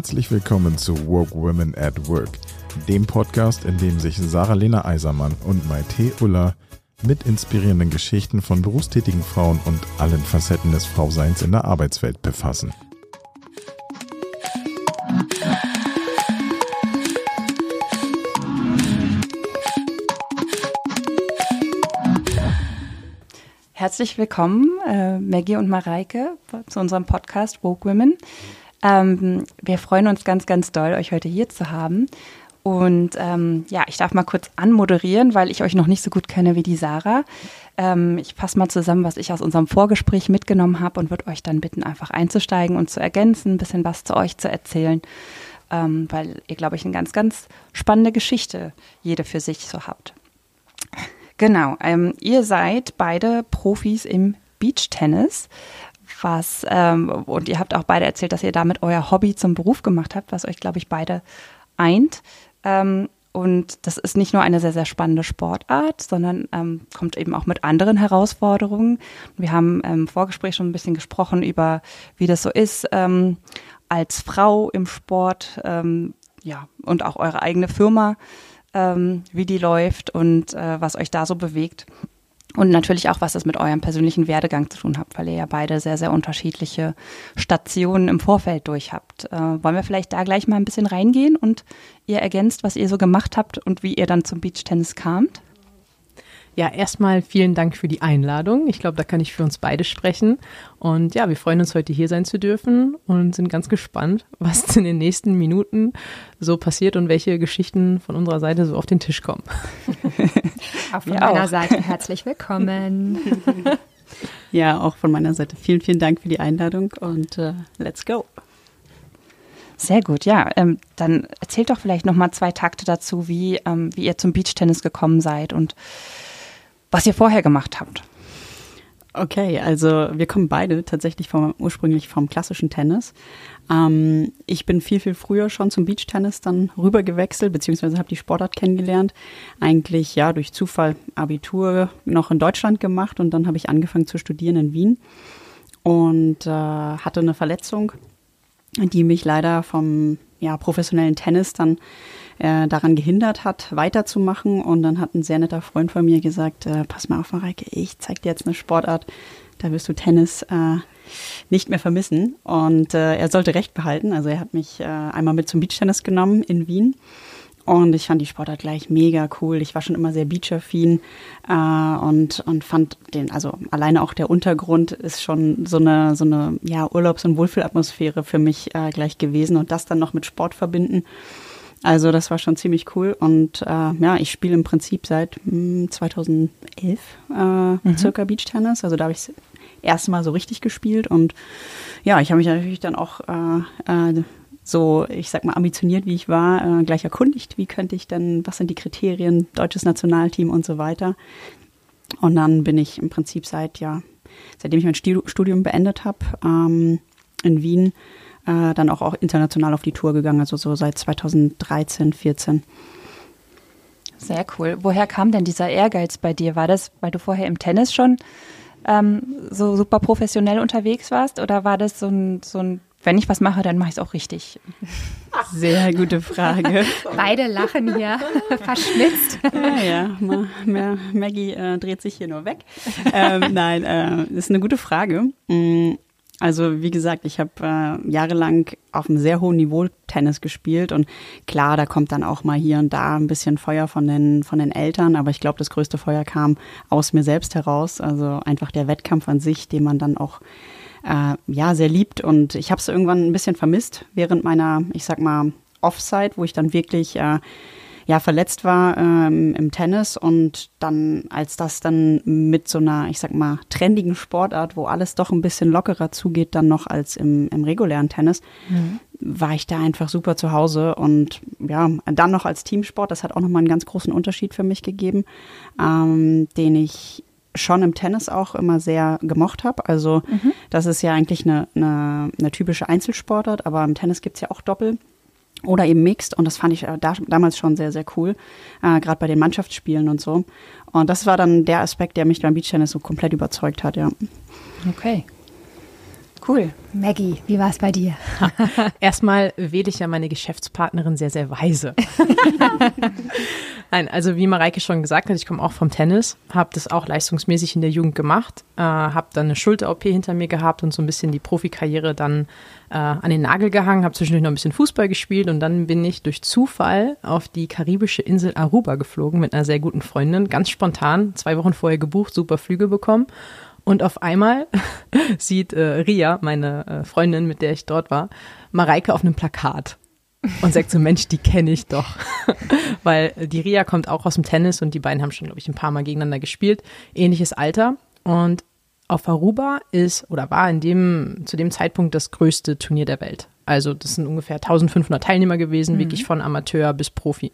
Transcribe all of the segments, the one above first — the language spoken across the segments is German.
Herzlich willkommen zu Woke Women at Work, dem Podcast, in dem sich Sarah-Lena Eisermann und Maite Uller mit inspirierenden Geschichten von berufstätigen Frauen und allen Facetten des Frauseins in der Arbeitswelt befassen. Herzlich willkommen, äh, Maggie und Mareike, zu unserem Podcast Woke Women. Ähm, wir freuen uns ganz, ganz doll, euch heute hier zu haben. Und ähm, ja, ich darf mal kurz anmoderieren, weil ich euch noch nicht so gut kenne wie die Sarah. Ähm, ich fasse mal zusammen, was ich aus unserem Vorgespräch mitgenommen habe und würde euch dann bitten, einfach einzusteigen und zu ergänzen, ein bisschen was zu euch zu erzählen, ähm, weil ihr, glaube ich, eine ganz, ganz spannende Geschichte jede für sich so habt. Genau, ähm, ihr seid beide Profis im Beachtennis was, ähm, und ihr habt auch beide erzählt, dass ihr damit euer Hobby zum Beruf gemacht habt, was euch, glaube ich, beide eint. Ähm, und das ist nicht nur eine sehr, sehr spannende Sportart, sondern ähm, kommt eben auch mit anderen Herausforderungen. Wir haben im Vorgespräch schon ein bisschen gesprochen über, wie das so ist als Frau im Sport, ja, und auch eure eigene Firma, wie die läuft und äh, was euch da so bewegt. Und natürlich auch, was das mit eurem persönlichen Werdegang zu tun hat, weil ihr ja beide sehr, sehr unterschiedliche Stationen im Vorfeld durch habt. Äh, wollen wir vielleicht da gleich mal ein bisschen reingehen und ihr ergänzt, was ihr so gemacht habt und wie ihr dann zum Beachtennis kamt? Ja, erstmal vielen Dank für die Einladung. Ich glaube, da kann ich für uns beide sprechen. Und ja, wir freuen uns, heute hier sein zu dürfen und sind ganz gespannt, was in den nächsten Minuten so passiert und welche Geschichten von unserer Seite so auf den Tisch kommen. Auch von meiner auch. Seite herzlich willkommen. Ja, auch von meiner Seite vielen, vielen Dank für die Einladung und uh, let's go. Sehr gut, ja. Ähm, dann erzählt doch vielleicht noch mal zwei Takte dazu, wie, ähm, wie ihr zum Beachtennis gekommen seid und was ihr vorher gemacht habt. Okay, also wir kommen beide tatsächlich vom, ursprünglich vom klassischen Tennis. Ähm, ich bin viel, viel früher schon zum Beachtennis dann rüber gewechselt, beziehungsweise habe die Sportart kennengelernt. Eigentlich ja durch Zufall Abitur noch in Deutschland gemacht und dann habe ich angefangen zu studieren in Wien und äh, hatte eine Verletzung, die mich leider vom ja, professionellen Tennis dann äh, daran gehindert hat, weiterzumachen. Und dann hat ein sehr netter Freund von mir gesagt, äh, pass mal auf, Mareike, ich zeig dir jetzt eine Sportart, da wirst du Tennis äh, nicht mehr vermissen. Und äh, er sollte recht behalten. Also er hat mich äh, einmal mit zum Beachtennis genommen in Wien. Und ich fand die Sportart gleich mega cool. Ich war schon immer sehr beachaffin äh, und, und fand den, also alleine auch der Untergrund ist schon so eine, so eine ja, Urlaubs- und Wohlfühlatmosphäre für mich äh, gleich gewesen und das dann noch mit Sport verbinden. Also das war schon ziemlich cool und äh, ja, ich spiele im Prinzip seit mh, hm, 2011 äh, mhm. circa Beachtennis. Also da habe ich das erste Mal so richtig gespielt und ja, ich habe mich natürlich dann auch äh, äh, so, ich sag mal, ambitioniert wie ich war, äh, gleich erkundigt, wie könnte ich denn, was sind die Kriterien, deutsches Nationalteam und so weiter. Und dann bin ich im Prinzip seit, ja, seitdem ich mein Studium beendet habe ähm, in Wien, äh, dann auch, auch international auf die Tour gegangen, also so seit 2013, 14. Sehr cool. Woher kam denn dieser Ehrgeiz bei dir? War das, weil du vorher im Tennis schon ähm, so super professionell unterwegs warst oder war das so ein, so ein wenn ich was mache, dann mache ich es auch richtig. Sehr gute Frage. Beide lachen hier, verschmitzt. Ja, ja. Ma, Maggie äh, dreht sich hier nur weg. Ähm, nein, äh, das ist eine gute Frage. Mm, also wie gesagt, ich habe äh, jahrelang auf einem sehr hohen Niveau Tennis gespielt und klar, da kommt dann auch mal hier und da ein bisschen Feuer von den von den Eltern, aber ich glaube, das größte Feuer kam aus mir selbst heraus. Also einfach der Wettkampf an sich, den man dann auch äh, ja sehr liebt und ich habe es irgendwann ein bisschen vermisst während meiner, ich sag mal Offside, wo ich dann wirklich äh, ja verletzt war ähm, im Tennis und dann, als das dann mit so einer, ich sag mal, trendigen Sportart, wo alles doch ein bisschen lockerer zugeht, dann noch als im, im regulären Tennis, mhm. war ich da einfach super zu Hause und ja, dann noch als Teamsport, das hat auch nochmal einen ganz großen Unterschied für mich gegeben, ähm, den ich schon im Tennis auch immer sehr gemocht habe. Also mhm. das ist ja eigentlich eine, eine, eine typische Einzelsportart, aber im Tennis gibt es ja auch Doppel oder eben Mixed und das fand ich äh, da, damals schon sehr, sehr cool, äh, gerade bei den Mannschaftsspielen und so. Und das war dann der Aspekt, der mich beim Beachtennis so komplett überzeugt hat, ja. Okay. Cool. Maggie, wie war es bei dir? Erstmal wähle ich ja meine Geschäftspartnerin sehr, sehr weise. Nein, also wie Mareike schon gesagt hat, ich komme auch vom Tennis, habe das auch leistungsmäßig in der Jugend gemacht, äh, habe dann eine Schulter-OP hinter mir gehabt und so ein bisschen die Profikarriere dann äh, an den Nagel gehangen, habe zwischendurch noch ein bisschen Fußball gespielt und dann bin ich durch Zufall auf die karibische Insel Aruba geflogen mit einer sehr guten Freundin, ganz spontan, zwei Wochen vorher gebucht, super Flüge bekommen und auf einmal sieht äh, Ria, meine äh, Freundin, mit der ich dort war, Mareike auf einem Plakat und sagt so, Mensch, die kenne ich doch. Weil die Ria kommt auch aus dem Tennis und die beiden haben schon, glaube ich, ein paar Mal gegeneinander gespielt. Ähnliches Alter. Und auf Aruba ist oder war in dem, zu dem Zeitpunkt das größte Turnier der Welt. Also das sind ungefähr 1500 Teilnehmer gewesen, mhm. wirklich von Amateur bis Profi.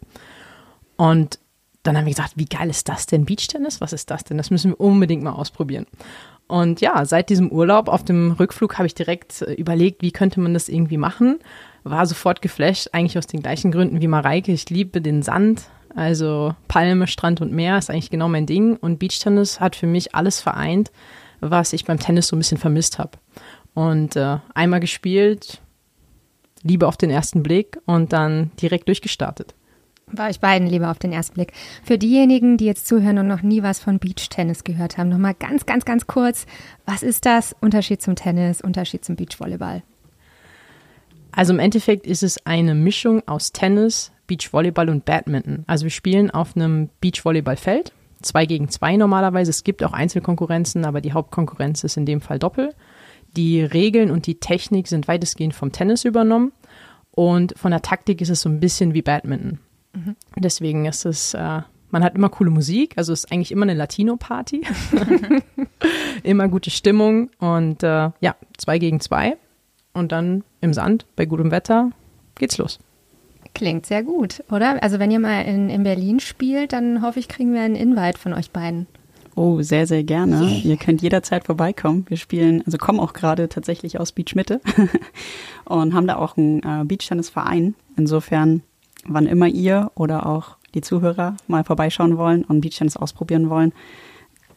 Und dann haben wir gesagt, wie geil ist das denn? Beachtennis? Was ist das denn? Das müssen wir unbedingt mal ausprobieren. Und ja, seit diesem Urlaub auf dem Rückflug habe ich direkt äh, überlegt, wie könnte man das irgendwie machen. War sofort geflasht, eigentlich aus den gleichen Gründen wie Mareike. Ich liebe den Sand, also Palme, Strand und Meer ist eigentlich genau mein Ding. Und Beachtennis hat für mich alles vereint, was ich beim Tennis so ein bisschen vermisst habe. Und äh, einmal gespielt, Liebe auf den ersten Blick und dann direkt durchgestartet. Bei euch beiden lieber auf den ersten Blick. Für diejenigen, die jetzt zuhören und noch nie was von Beachtennis gehört haben, nochmal ganz, ganz, ganz kurz. Was ist das? Unterschied zum Tennis, Unterschied zum Beachvolleyball? Also im Endeffekt ist es eine Mischung aus Tennis, Beachvolleyball und Badminton. Also wir spielen auf einem Beachvolleyballfeld, zwei gegen zwei normalerweise. Es gibt auch Einzelkonkurrenzen, aber die Hauptkonkurrenz ist in dem Fall Doppel. Die Regeln und die Technik sind weitestgehend vom Tennis übernommen. Und von der Taktik ist es so ein bisschen wie Badminton. Mhm. Deswegen ist es, äh, man hat immer coole Musik, also es ist eigentlich immer eine Latino-Party. immer gute Stimmung und äh, ja, zwei gegen zwei. Und dann im Sand, bei gutem Wetter, geht's los. Klingt sehr gut, oder? Also wenn ihr mal in, in Berlin spielt, dann hoffe ich, kriegen wir einen Invite von euch beiden. Oh, sehr, sehr gerne. Yeah. Ihr könnt jederzeit vorbeikommen. Wir spielen, also kommen auch gerade tatsächlich aus Beach Mitte und haben da auch einen äh, Beachtennisverein. Insofern wann immer ihr oder auch die Zuhörer mal vorbeischauen wollen und Beachtennis ausprobieren wollen,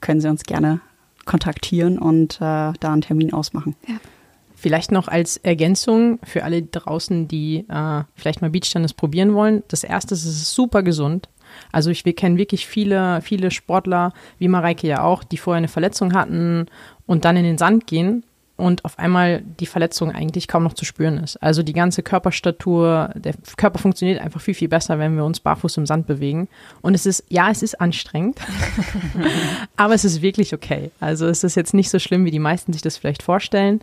können Sie uns gerne kontaktieren und äh, da einen Termin ausmachen. Ja. Vielleicht noch als Ergänzung für alle draußen, die äh, vielleicht mal Beachtennis probieren wollen. Das erste ist, es ist super gesund. Also ich, wir kennen wirklich viele, viele Sportler, wie Mareike ja auch, die vorher eine Verletzung hatten und dann in den Sand gehen und auf einmal die Verletzung eigentlich kaum noch zu spüren ist. Also die ganze Körperstatur, der Körper funktioniert einfach viel, viel besser, wenn wir uns barfuß im Sand bewegen. Und es ist, ja, es ist anstrengend, aber es ist wirklich okay. Also es ist jetzt nicht so schlimm, wie die meisten sich das vielleicht vorstellen.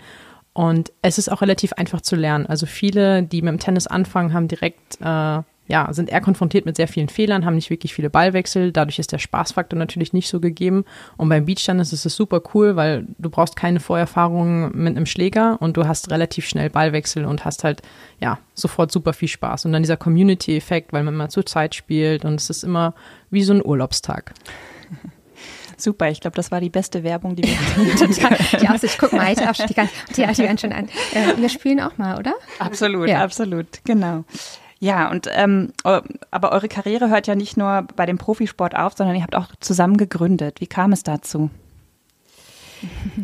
Und es ist auch relativ einfach zu lernen. Also viele, die mit dem Tennis anfangen, haben direkt äh, ja, sind eher konfrontiert mit sehr vielen Fehlern, haben nicht wirklich viele Ballwechsel. Dadurch ist der Spaßfaktor natürlich nicht so gegeben. Und beim Beachtennis ist es super cool, weil du brauchst keine Vorerfahrung mit einem Schläger und du hast relativ schnell Ballwechsel und hast halt, ja, sofort super viel Spaß. Und dann dieser Community-Effekt, weil man immer zur Zeit spielt und es ist immer wie so ein Urlaubstag. Super, ich glaube, das war die beste Werbung, die wir Total. Die Aussicht, guck mal, die, die, die, die schon an. Äh, wir spielen auch mal, oder? Absolut, ja. absolut, genau. Ja, und ähm, aber eure Karriere hört ja nicht nur bei dem Profisport auf, sondern ihr habt auch zusammen gegründet. Wie kam es dazu?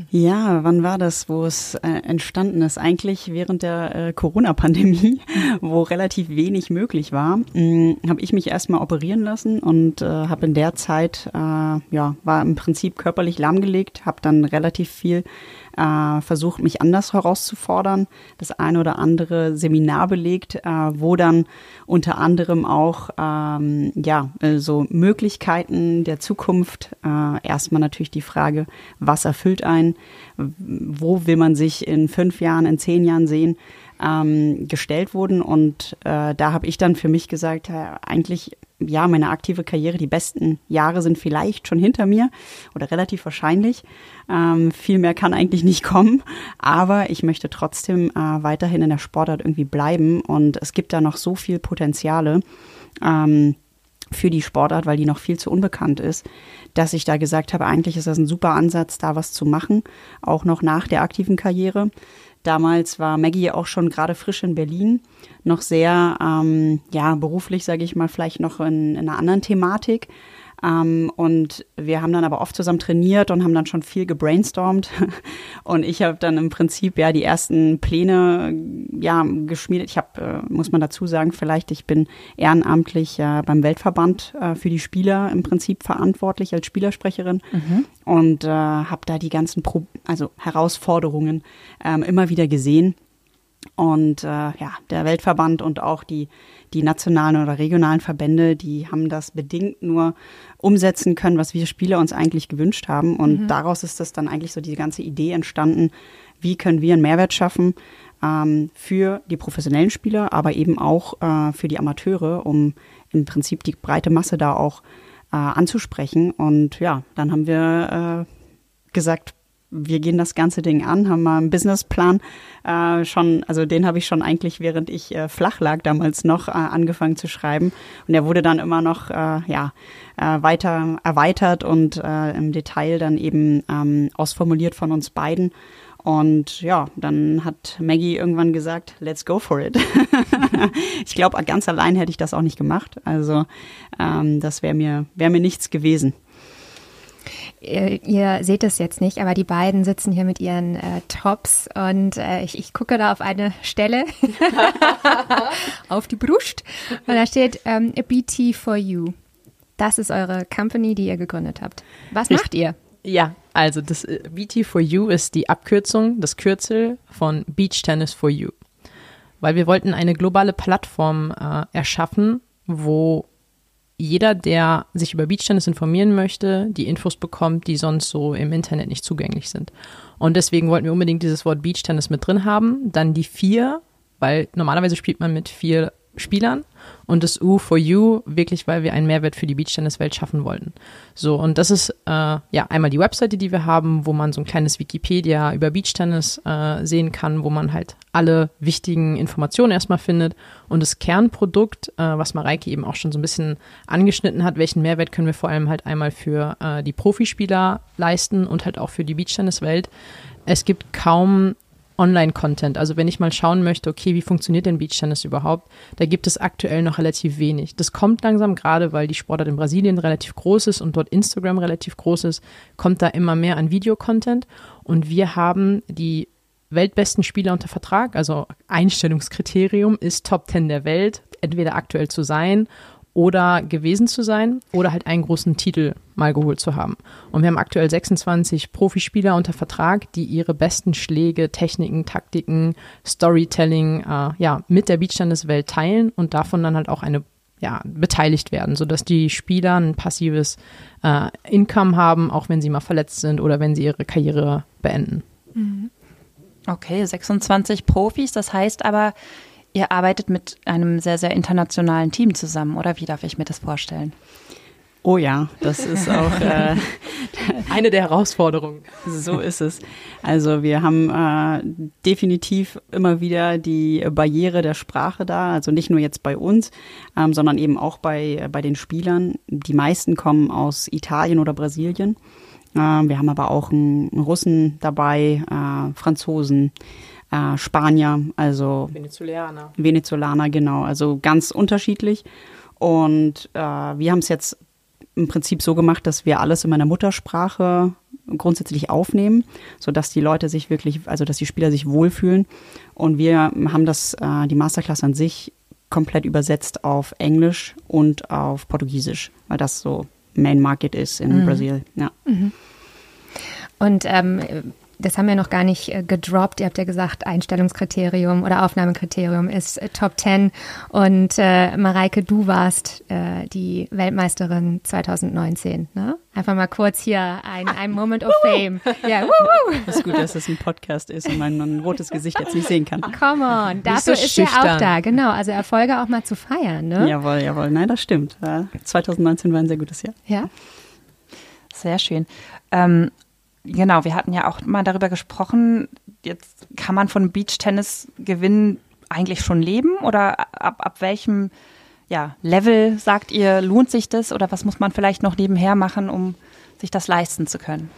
Ja, wann war das, wo es äh, entstanden ist? Eigentlich während der äh, Corona-Pandemie, wo relativ wenig möglich war, hm, habe ich mich erstmal operieren lassen und äh, habe in der Zeit, äh, ja, war im Prinzip körperlich lahmgelegt, habe dann relativ viel äh, versucht, mich anders herauszufordern, das eine oder andere Seminar belegt, äh, wo dann unter anderem auch ähm, ja, äh, so Möglichkeiten der Zukunft, äh, erstmal natürlich die Frage, was erfüllt einen, wo will man sich in fünf Jahren, in zehn Jahren sehen, ähm, gestellt wurden. Und äh, da habe ich dann für mich gesagt, äh, eigentlich ja, meine aktive Karriere, die besten Jahre sind vielleicht schon hinter mir oder relativ wahrscheinlich. Ähm, viel mehr kann eigentlich nicht kommen, aber ich möchte trotzdem äh, weiterhin in der Sportart irgendwie bleiben und es gibt da noch so viel Potenziale. Ähm, für die Sportart, weil die noch viel zu unbekannt ist, dass ich da gesagt habe, eigentlich ist das ein super Ansatz, da was zu machen, auch noch nach der aktiven Karriere. Damals war Maggie auch schon gerade frisch in Berlin, noch sehr, ähm, ja, beruflich, sage ich mal, vielleicht noch in, in einer anderen Thematik. Ähm, und wir haben dann aber oft zusammen trainiert und haben dann schon viel gebrainstormt. Und ich habe dann im Prinzip ja die ersten Pläne ja geschmiedet. Ich habe, äh, muss man dazu sagen, vielleicht ich bin ehrenamtlich ja beim Weltverband äh, für die Spieler im Prinzip verantwortlich als Spielersprecherin mhm. und äh, habe da die ganzen Pro also Herausforderungen ähm, immer wieder gesehen. Und äh, ja, der Weltverband und auch die die nationalen oder regionalen Verbände, die haben das bedingt nur umsetzen können, was wir Spieler uns eigentlich gewünscht haben. Und mhm. daraus ist das dann eigentlich so die ganze Idee entstanden, wie können wir einen Mehrwert schaffen ähm, für die professionellen Spieler, aber eben auch äh, für die Amateure, um im Prinzip die breite Masse da auch äh, anzusprechen. Und ja, dann haben wir äh, gesagt, wir gehen das ganze Ding an, haben mal einen Businessplan äh, schon, also den habe ich schon eigentlich, während ich äh, flach lag, damals noch äh, angefangen zu schreiben. Und der wurde dann immer noch äh, ja, äh, weiter erweitert und äh, im Detail dann eben ähm, ausformuliert von uns beiden. Und ja, dann hat Maggie irgendwann gesagt, let's go for it. ich glaube, ganz allein hätte ich das auch nicht gemacht. Also ähm, das wäre mir, wäre mir nichts gewesen. Ihr, ihr, seht es jetzt nicht, aber die beiden sitzen hier mit ihren äh, Tops und äh, ich, ich, gucke da auf eine Stelle auf die Brust und da steht ähm, BT for You. Das ist eure Company, die ihr gegründet habt. Was macht ihr? Ja, also das äh, BT for You ist die Abkürzung, das Kürzel von Beach Tennis for You. Weil wir wollten eine globale Plattform äh, erschaffen, wo jeder, der sich über Beachtennis informieren möchte, die Infos bekommt, die sonst so im Internet nicht zugänglich sind. Und deswegen wollten wir unbedingt dieses Wort Beachtennis mit drin haben. Dann die vier, weil normalerweise spielt man mit vier Spielern und das U for You wirklich, weil wir einen Mehrwert für die Beachtennis-Welt schaffen wollten. So, und das ist äh, ja einmal die Webseite, die wir haben, wo man so ein kleines Wikipedia über Beachtennis äh, sehen kann, wo man halt alle wichtigen Informationen erstmal findet. Und das Kernprodukt, äh, was Mareike eben auch schon so ein bisschen angeschnitten hat, welchen Mehrwert können wir vor allem halt einmal für äh, die Profispieler leisten und halt auch für die Beachtennis-Welt. Es gibt kaum Online-Content. Also wenn ich mal schauen möchte, okay, wie funktioniert denn Beachtennis überhaupt, da gibt es aktuell noch relativ wenig. Das kommt langsam gerade, weil die Sportart in Brasilien relativ groß ist und dort Instagram relativ groß ist, kommt da immer mehr an Videocontent. Und wir haben die weltbesten Spieler unter Vertrag, also Einstellungskriterium ist Top 10 der Welt, entweder aktuell zu sein oder gewesen zu sein oder halt einen großen Titel mal geholt zu haben. Und wir haben aktuell 26 Profispieler unter Vertrag, die ihre besten Schläge, Techniken, Taktiken, Storytelling äh, ja, mit der Beachtenniswelt teilen und davon dann halt auch eine ja, beteiligt werden, sodass die Spieler ein passives äh, Income haben, auch wenn sie mal verletzt sind oder wenn sie ihre Karriere beenden. Mhm. Okay, 26 Profis, das heißt aber, Ihr arbeitet mit einem sehr, sehr internationalen Team zusammen, oder wie darf ich mir das vorstellen? Oh ja, das ist auch äh, eine der Herausforderungen. So ist es. Also wir haben äh, definitiv immer wieder die Barriere der Sprache da. Also nicht nur jetzt bei uns, ähm, sondern eben auch bei, bei den Spielern. Die meisten kommen aus Italien oder Brasilien. Äh, wir haben aber auch einen Russen dabei, äh, Franzosen äh, Spanier, also Venezolaner. Venezolaner, genau, also ganz unterschiedlich. Und äh, wir haben es jetzt im Prinzip so gemacht, dass wir alles in meiner Muttersprache grundsätzlich aufnehmen, sodass die Leute sich wirklich, also dass die Spieler sich wohlfühlen. Und wir haben das, äh, die Masterclass an sich komplett übersetzt auf Englisch und auf Portugiesisch, weil das so Main Market ist in mhm. Brasilien. Ja. Mhm. Und ähm, das haben wir noch gar nicht äh, gedroppt. Ihr habt ja gesagt, Einstellungskriterium oder Aufnahmekriterium ist äh, Top 10. Und äh, Mareike, du warst äh, die Weltmeisterin 2019. Ne? Einfach mal kurz hier ein, ein Moment of Fame. Ja, wuhu. Das ist gut, dass das ein Podcast ist und man ein rotes Gesicht jetzt nicht sehen kann. Come on, dafür so ist er auch da. Genau, also Erfolge auch mal zu feiern. Ne? Jawohl, jawohl. Nein, das stimmt. 2019 war ein sehr gutes Jahr. Ja. Sehr schön. Ähm, Genau, wir hatten ja auch mal darüber gesprochen, jetzt kann man von Beachtennis-Gewinn eigentlich schon leben oder ab, ab welchem ja, Level sagt ihr, lohnt sich das oder was muss man vielleicht noch nebenher machen, um sich das leisten zu können?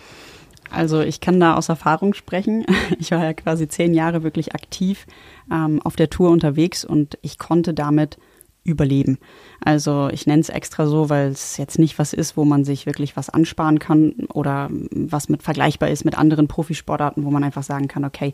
Also ich kann da aus Erfahrung sprechen. Ich war ja quasi zehn Jahre wirklich aktiv ähm, auf der Tour unterwegs und ich konnte damit überleben. Also ich nenne es extra so, weil es jetzt nicht was ist, wo man sich wirklich was ansparen kann oder was mit vergleichbar ist mit anderen Profisportarten, wo man einfach sagen kann, okay,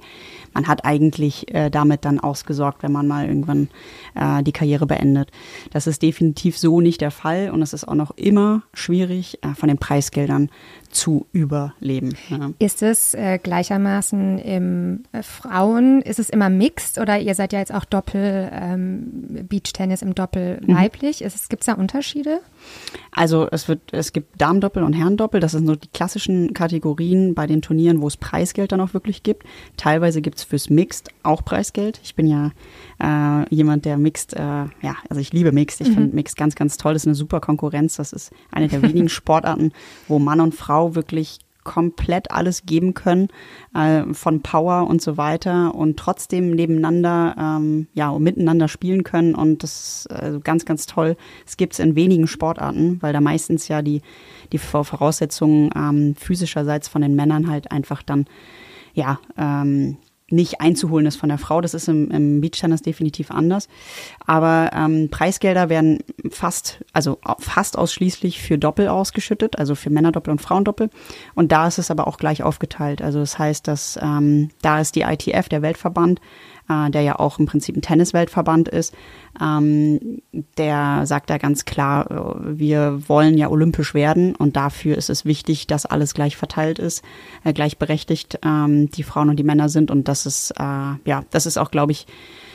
man hat eigentlich äh, damit dann ausgesorgt, wenn man mal irgendwann äh, die Karriere beendet. Das ist definitiv so nicht der Fall und es ist auch noch immer schwierig, äh, von den Preisgeldern zu überleben. Ja. Ist es äh, gleichermaßen im äh, Frauen, ist es immer mixed oder ihr seid ja jetzt auch Doppel ähm, Beachtennis im Doppel mhm. weiblich? Gibt es da Unterschiede? Also es wird, es gibt Damendoppel und Herrendoppel. Das sind so die klassischen Kategorien bei den Turnieren, wo es Preisgeld dann auch wirklich gibt. Teilweise gibt es fürs Mixed auch Preisgeld. Ich bin ja äh, jemand, der Mixed, äh, ja, also ich liebe Mixed. Ich mhm. finde Mixed ganz, ganz toll. Das ist eine super Konkurrenz. Das ist eine der wenigen Sportarten, wo Mann und Frau wirklich komplett alles geben können, äh, von Power und so weiter und trotzdem nebeneinander, ähm, ja, und miteinander spielen können und das ist also ganz, ganz toll. Es gibt es in wenigen Sportarten, weil da meistens ja die, die Voraussetzungen ähm, physischerseits von den Männern halt einfach dann, ja, ähm, nicht einzuholen ist von der Frau. Das ist im, im Beachtennis definitiv anders. Aber ähm, Preisgelder werden fast, also fast ausschließlich für Doppel ausgeschüttet, also für Männerdoppel und Frauendoppel. Und da ist es aber auch gleich aufgeteilt. Also das heißt, dass ähm, da ist die ITF, der Weltverband, äh, der ja auch im Prinzip ein Tennisweltverband ist, ähm, der sagt da ganz klar, äh, wir wollen ja olympisch werden und dafür ist es wichtig, dass alles gleich verteilt ist, äh, gleichberechtigt ähm, die Frauen und die Männer sind. Und das ist, äh, ja, das ist auch, glaube ich,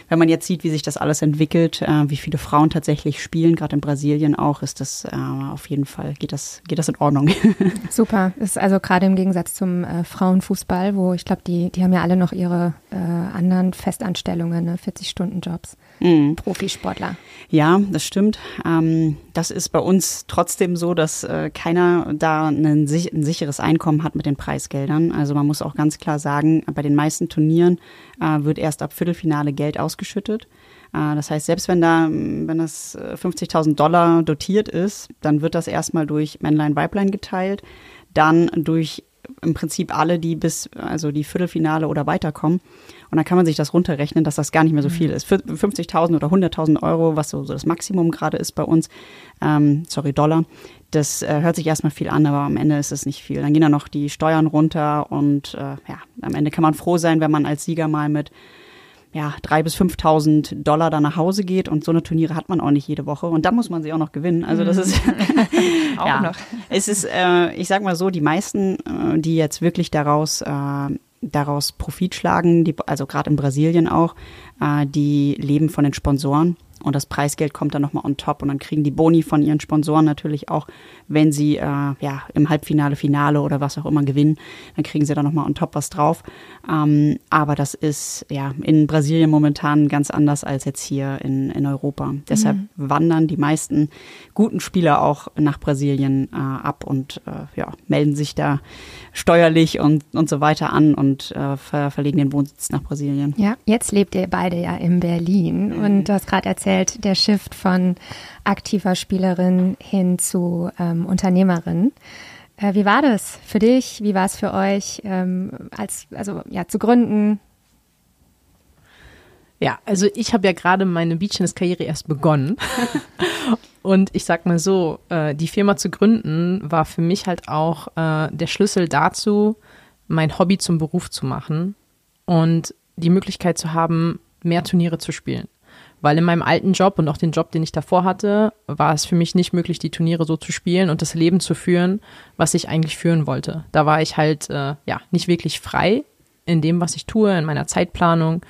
wenn man jetzt sieht, wie sich das alles entwickelt, äh, wie viele Frauen tatsächlich spielen, gerade in Brasilien auch, ist das äh, auf jeden Fall, geht das, geht das in Ordnung. Super. Ist also gerade im Gegensatz zum äh, Frauenfußball, wo ich glaube, die, die haben ja alle noch ihre äh, anderen Festanstellungen, ne? 40-Stunden-Jobs. Mhm. Profisportler. Ja, das stimmt. Ähm, das ist bei uns trotzdem so, dass äh, keiner da ein, ein, sicheres Einkommen hat mit den Preisgeldern. Also man muss auch ganz klar sagen, bei den meisten Turnieren äh, wird erst ab Viertelfinale Geld ausgeschüttet. Äh, das heißt, selbst wenn da, wenn das 50.000 äh, Dollar dotiert ist, dann wird das erstmal durch Männlein, Weiblein geteilt, dann durch im Prinzip alle, die bis, also die Viertelfinale oder weiterkommen. Und dann kann man sich das runterrechnen, dass das gar nicht mehr so viel mhm. ist. 50.000 oder 100.000 Euro, was so, so, das Maximum gerade ist bei uns, ähm, sorry, Dollar, das äh, hört sich erstmal viel an, aber am Ende ist es nicht viel. Dann gehen da noch die Steuern runter und äh, ja, am Ende kann man froh sein, wenn man als Sieger mal mit ja, 3.000 bis 5.000 Dollar da nach Hause geht und so eine Turniere hat man auch nicht jede Woche und da muss man sie auch noch gewinnen. Also das mhm. ist auch ja, noch. Es ist, äh, ich sag mal so, die meisten, äh, die jetzt wirklich daraus äh, daraus Profit schlagen, die, also gerade in Brasilien auch, äh, die leben von den Sponsoren und das Preisgeld kommt dann nochmal on top und dann kriegen die Boni von ihren Sponsoren natürlich auch, wenn sie äh, ja im Halbfinale, Finale oder was auch immer gewinnen, dann kriegen sie da nochmal on top was drauf. Ähm, aber das ist ja in Brasilien momentan ganz anders als jetzt hier in, in Europa. Mhm. Deshalb wandern die meisten guten Spieler auch nach Brasilien äh, ab und äh, ja, melden sich da steuerlich und, und so weiter an und äh, ver verlegen den Wohnsitz nach Brasilien. Ja, jetzt lebt ihr beide ja in Berlin mhm. und du hast gerade erzählt, der Shift von aktiver Spielerin hin zu ähm, Unternehmerin. Äh, wie war das für dich? Wie war es für euch, ähm, als also ja zu gründen? Ja, also ich habe ja gerade meine Beachtennis-Karriere erst begonnen. Und ich sag mal so, äh, die Firma zu gründen war für mich halt auch äh, der Schlüssel dazu, mein Hobby zum Beruf zu machen und die Möglichkeit zu haben, mehr Turniere zu spielen. Weil in meinem alten Job und auch den Job, den ich davor hatte, war es für mich nicht möglich, die Turniere so zu spielen und das Leben zu führen, was ich eigentlich führen wollte. Da war ich halt äh, ja nicht wirklich frei in dem, was ich tue, in meiner Zeitplanung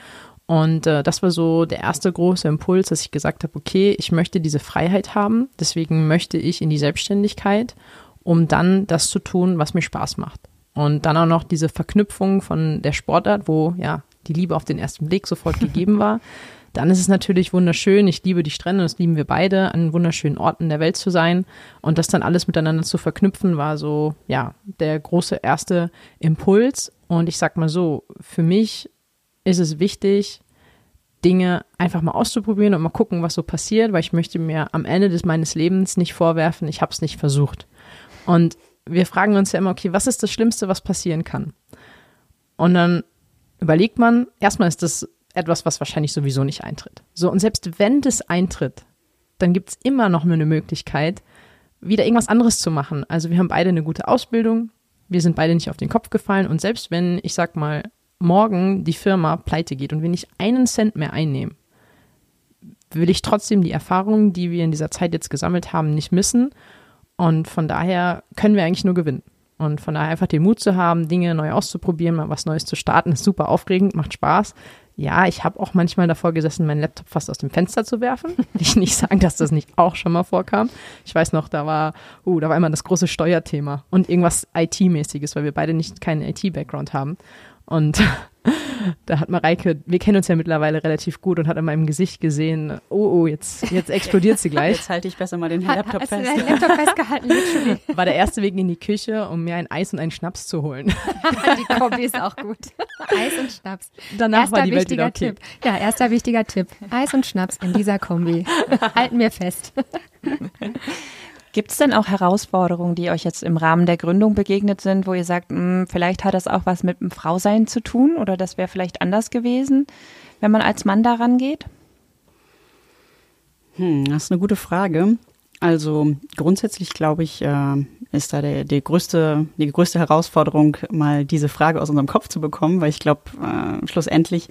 und äh, das war so der erste große Impuls, dass ich gesagt habe, okay, ich möchte diese Freiheit haben, deswegen möchte ich in die Selbstständigkeit, um dann das zu tun, was mir Spaß macht. Und dann auch noch diese Verknüpfung von der Sportart, wo ja die Liebe auf den ersten Blick sofort gegeben war. Dann ist es natürlich wunderschön. Ich liebe die Strände, das lieben wir beide, an wunderschönen Orten der Welt zu sein. Und das dann alles miteinander zu verknüpfen, war so, ja, der große erste Impuls. Und ich sag mal so, für mich ist es wichtig, Dinge einfach mal auszuprobieren und mal gucken, was so passiert, weil ich möchte mir am Ende des meines Lebens nicht vorwerfen, ich habe es nicht versucht. Und wir fragen uns ja immer, okay, was ist das Schlimmste, was passieren kann? Und dann überlegt man, erstmal ist das etwas, was wahrscheinlich sowieso nicht eintritt. So, und selbst wenn das eintritt, dann gibt es immer noch eine Möglichkeit, wieder irgendwas anderes zu machen. Also wir haben beide eine gute Ausbildung, wir sind beide nicht auf den Kopf gefallen und selbst wenn, ich sag mal, morgen die Firma pleite geht und wir nicht einen Cent mehr einnehmen, will ich trotzdem die Erfahrungen, die wir in dieser Zeit jetzt gesammelt haben, nicht missen. Und von daher können wir eigentlich nur gewinnen. Und von daher einfach den Mut zu haben, Dinge neu auszuprobieren, mal was Neues zu starten, ist super aufregend, macht Spaß. Ja, ich habe auch manchmal davor gesessen, meinen Laptop fast aus dem Fenster zu werfen. Ich nicht sagen, dass das nicht auch schon mal vorkam. Ich weiß noch, da war, uh, da war immer das große Steuerthema und irgendwas IT-mäßiges, weil wir beide nicht keinen IT-Background haben. Und da hat Mareike, wir kennen uns ja mittlerweile relativ gut und hat in meinem Gesicht gesehen, oh, oh, jetzt, jetzt explodiert sie gleich. Jetzt halte ich besser mal den Laptop Hast fest. du deinen Laptop festgehalten? War der erste Weg in die Küche, um mir ein Eis und einen Schnaps zu holen. die Kombi ist auch gut. Eis und Schnaps. Danach erster war die Welt wichtiger wieder okay. Tipp. Ja, erster wichtiger Tipp. Eis und Schnaps in dieser Kombi. Halten wir fest. Gibt es denn auch Herausforderungen, die euch jetzt im Rahmen der Gründung begegnet sind, wo ihr sagt, "Hm, vielleicht hat das auch was mit dem Frausein zu tun oder das wäre vielleicht anders gewesen, wenn man als Mann daran geht? Hm, das ist eine gute Frage. Also grundsätzlich glaube ich, äh, ist da der, der größte, die größte Herausforderung, mal diese Frage aus unserem Kopf zu bekommen, weil ich glaube, äh, schlussendlich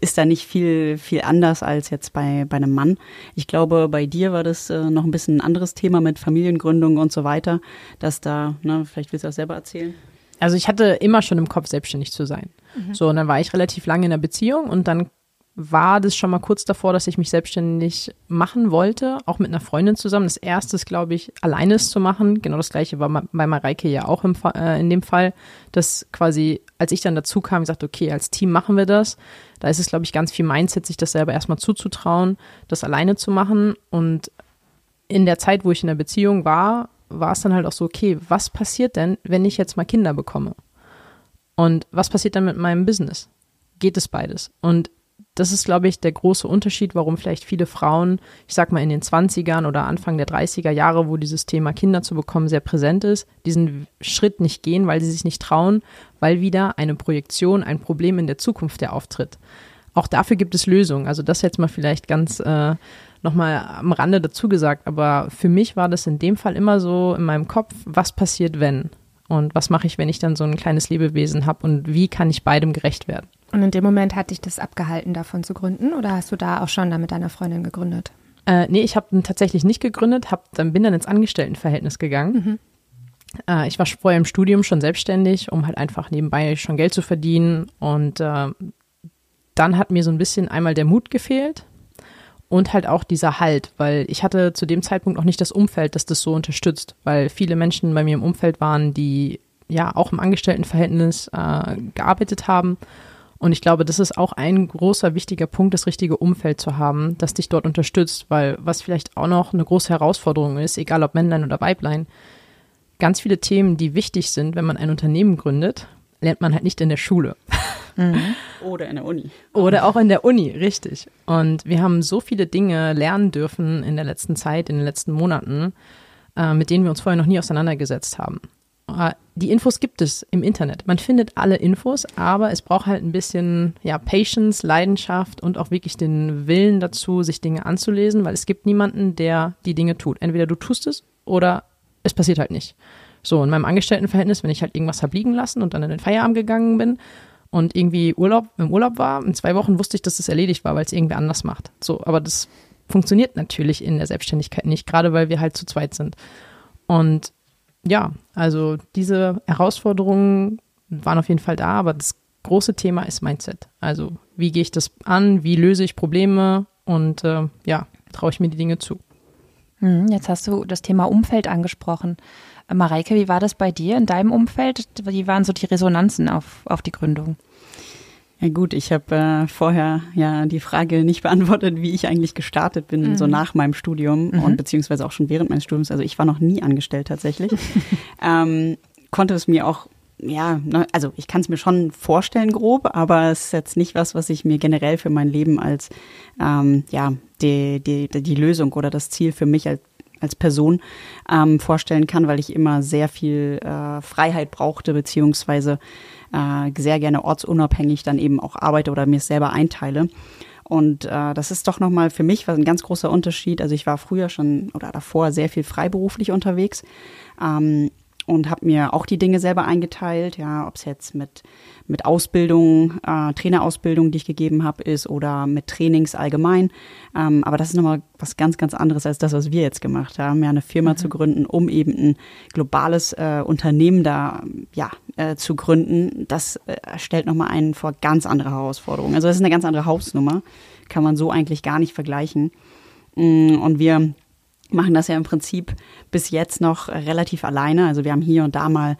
ist da nicht viel, viel anders als jetzt bei, bei einem Mann. Ich glaube, bei dir war das äh, noch ein bisschen ein anderes Thema mit Familiengründung und so weiter, dass da, ne, vielleicht willst du das selber erzählen. Also ich hatte immer schon im Kopf, selbstständig zu sein. So, und dann war ich relativ lange in einer Beziehung und dann war das schon mal kurz davor, dass ich mich selbstständig machen wollte, auch mit einer Freundin zusammen. Das erste ist, glaube ich, alleine es zu machen. Genau das gleiche war bei Mareike ja auch im, äh, in dem Fall, dass quasi, als ich dann dazu kam, ich sagte, okay, als Team machen wir das. Da ist es, glaube ich, ganz viel Mindset, sich das selber erstmal zuzutrauen, das alleine zu machen. Und in der Zeit, wo ich in der Beziehung war, war es dann halt auch so, okay, was passiert denn, wenn ich jetzt mal Kinder bekomme? Und was passiert dann mit meinem Business? Geht es beides? Und das ist, glaube ich, der große Unterschied, warum vielleicht viele Frauen, ich sag mal in den 20ern oder Anfang der 30er Jahre, wo dieses Thema Kinder zu bekommen sehr präsent ist, diesen Schritt nicht gehen, weil sie sich nicht trauen, weil wieder eine Projektion, ein Problem in der Zukunft der auftritt. Auch dafür gibt es Lösungen. Also das jetzt mal vielleicht ganz äh, nochmal am Rande dazu gesagt, aber für mich war das in dem Fall immer so in meinem Kopf, was passiert, wenn? Und was mache ich, wenn ich dann so ein kleines Lebewesen habe und wie kann ich beidem gerecht werden? Und in dem Moment hat dich das abgehalten, davon zu gründen? Oder hast du da auch schon da mit deiner Freundin gegründet? Äh, nee, ich habe tatsächlich nicht gegründet, hab, dann bin dann ins Angestelltenverhältnis gegangen. Äh, ich war vorher im Studium schon selbstständig, um halt einfach nebenbei schon Geld zu verdienen. Und äh, dann hat mir so ein bisschen einmal der Mut gefehlt und halt auch dieser Halt, weil ich hatte zu dem Zeitpunkt auch nicht das Umfeld, das das so unterstützt, weil viele Menschen bei mir im Umfeld waren, die ja auch im Angestelltenverhältnis äh, gearbeitet haben. Und ich glaube, das ist auch ein großer, wichtiger Punkt, das richtige Umfeld zu haben, das dich dort unterstützt, weil was vielleicht auch noch eine große Herausforderung ist, egal ob Männlein oder Weiblein, ganz viele Themen, die wichtig sind, wenn man ein Unternehmen gründet, lernt man halt nicht in der Schule. Oder in der Uni. Oder auch in der Uni, richtig. Und wir haben so viele Dinge lernen dürfen in der letzten Zeit, in den letzten Monaten, äh, mit denen wir uns vorher noch nie auseinandergesetzt haben. Äh, die Infos gibt es im Internet. Man findet alle Infos, aber es braucht halt ein bisschen ja, Patience, Leidenschaft und auch wirklich den Willen dazu, sich Dinge anzulesen, weil es gibt niemanden, der die Dinge tut. Entweder du tust es oder es passiert halt nicht. So, in meinem Angestelltenverhältnis, wenn ich halt irgendwas hab liegen lassen und dann in den Feierabend gegangen bin und irgendwie Urlaub, im Urlaub war, in zwei Wochen wusste ich, dass das erledigt war, weil es irgendwer anders macht. So, aber das funktioniert natürlich in der Selbstständigkeit nicht, gerade weil wir halt zu zweit sind. Und ja, also diese Herausforderungen waren auf jeden Fall da, aber das große Thema ist Mindset. Also wie gehe ich das an, wie löse ich Probleme und äh, ja, traue ich mir die Dinge zu. Hm, Jetzt hast du das Thema Umfeld angesprochen. Äh, Mareike, wie war das bei dir in deinem Umfeld? Wie waren so die Resonanzen auf, auf die Gründung? Ja gut, ich habe äh, vorher ja die Frage nicht beantwortet, wie ich eigentlich gestartet bin, so nach meinem Studium und beziehungsweise auch schon während meines Studiums. Also ich war noch nie angestellt tatsächlich. ähm, konnte es mir auch, ja, ne, also ich kann es mir schon vorstellen grob, aber es ist jetzt nicht was, was ich mir generell für mein Leben als ähm, ja die, die, die Lösung oder das Ziel für mich als als Person ähm, vorstellen kann, weil ich immer sehr viel äh, Freiheit brauchte, beziehungsweise äh, sehr gerne ortsunabhängig dann eben auch arbeite oder mir selber einteile. Und äh, das ist doch nochmal für mich was ein ganz großer Unterschied. Also ich war früher schon oder davor sehr viel freiberuflich unterwegs. Ähm, und habe mir auch die Dinge selber eingeteilt, ja, ob es jetzt mit, mit Ausbildung, äh, Trainerausbildung, die ich gegeben habe, ist oder mit Trainings allgemein. Ähm, aber das ist nochmal was ganz, ganz anderes als das, was wir jetzt gemacht haben, ja, eine Firma mhm. zu gründen, um eben ein globales äh, Unternehmen da ja, äh, zu gründen. Das äh, stellt nochmal einen vor ganz andere Herausforderungen. Also das ist eine ganz andere Hausnummer, kann man so eigentlich gar nicht vergleichen. Mm, und wir machen das ja im Prinzip bis jetzt noch relativ alleine. Also wir haben hier und da mal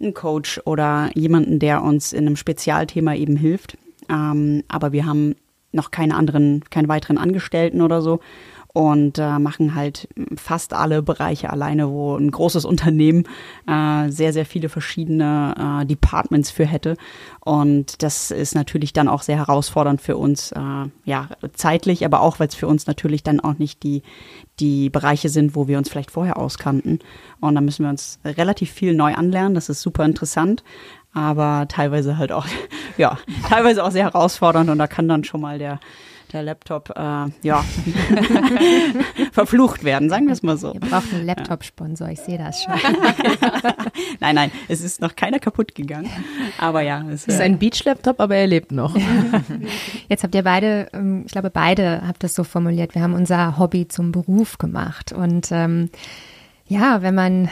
einen Coach oder jemanden, der uns in einem Spezialthema eben hilft. Ähm, aber wir haben noch keine anderen, keine weiteren Angestellten oder so und äh, machen halt fast alle Bereiche alleine, wo ein großes Unternehmen äh, sehr, sehr viele verschiedene äh, Departments für hätte. Und das ist natürlich dann auch sehr herausfordernd für uns, äh, ja, zeitlich, aber auch, weil es für uns natürlich dann auch nicht die, die Bereiche sind, wo wir uns vielleicht vorher auskannten. Und da müssen wir uns relativ viel neu anlernen. Das ist super interessant aber teilweise halt auch, ja, teilweise auch sehr herausfordernd und da kann dann schon mal der der Laptop, äh, ja, verflucht werden, sagen wir es mal so. Ihr braucht einen Laptop-Sponsor, ich sehe das schon. nein, nein, es ist noch keiner kaputt gegangen. Aber ja. Es ist ein Beach-Laptop, aber er lebt noch. Jetzt habt ihr beide, ähm, ich glaube, beide habt das so formuliert, wir haben unser Hobby zum Beruf gemacht. Und ähm, ja, wenn man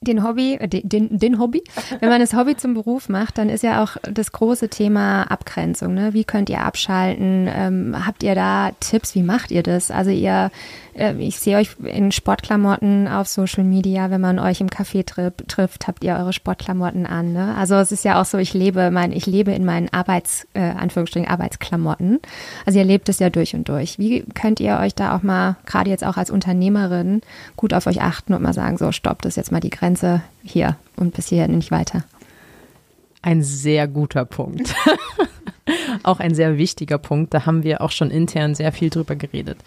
den Hobby, äh, den, den Hobby, wenn man das Hobby zum Beruf macht, dann ist ja auch das große Thema Abgrenzung. Ne? Wie könnt ihr abschalten? Ähm, habt ihr da Tipps? Wie macht ihr das? Also ihr äh, ich sehe euch in Sportklamotten auf Social Media, wenn man euch im Café tri trifft, habt ihr eure Sportklamotten an. Ne? Also es ist ja auch so, ich lebe mein, ich lebe in meinen Arbeits, äh, Anführungsstrichen Arbeitsklamotten. Also ihr lebt es ja durch und durch. Wie könnt ihr euch da auch mal, gerade jetzt auch als Unternehmerin, gut auf euch achten und mal sagen, so stopp, das jetzt mal die Grenze hier und bis hierhin nicht weiter? Ein sehr guter Punkt. auch ein sehr wichtiger Punkt. Da haben wir auch schon intern sehr viel drüber geredet.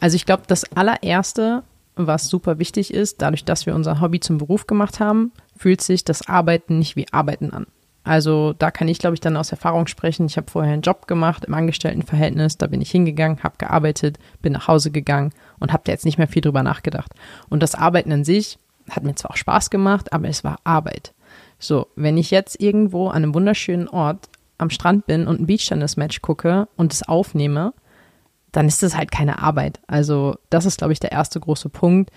Also ich glaube, das allererste, was super wichtig ist, dadurch, dass wir unser Hobby zum Beruf gemacht haben, fühlt sich das Arbeiten nicht wie Arbeiten an. Also da kann ich, glaube ich, dann aus Erfahrung sprechen. Ich habe vorher einen Job gemacht im Angestelltenverhältnis, da bin ich hingegangen, habe gearbeitet, bin nach Hause gegangen und habe da jetzt nicht mehr viel drüber nachgedacht. Und das Arbeiten an sich hat mir zwar auch Spaß gemacht, aber es war Arbeit. So, wenn ich jetzt irgendwo an einem wunderschönen Ort am Strand bin und ein Beachtennis-Match gucke und es aufnehme, dann ist es halt keine Arbeit. Also das ist, glaube ich, der erste große Punkt,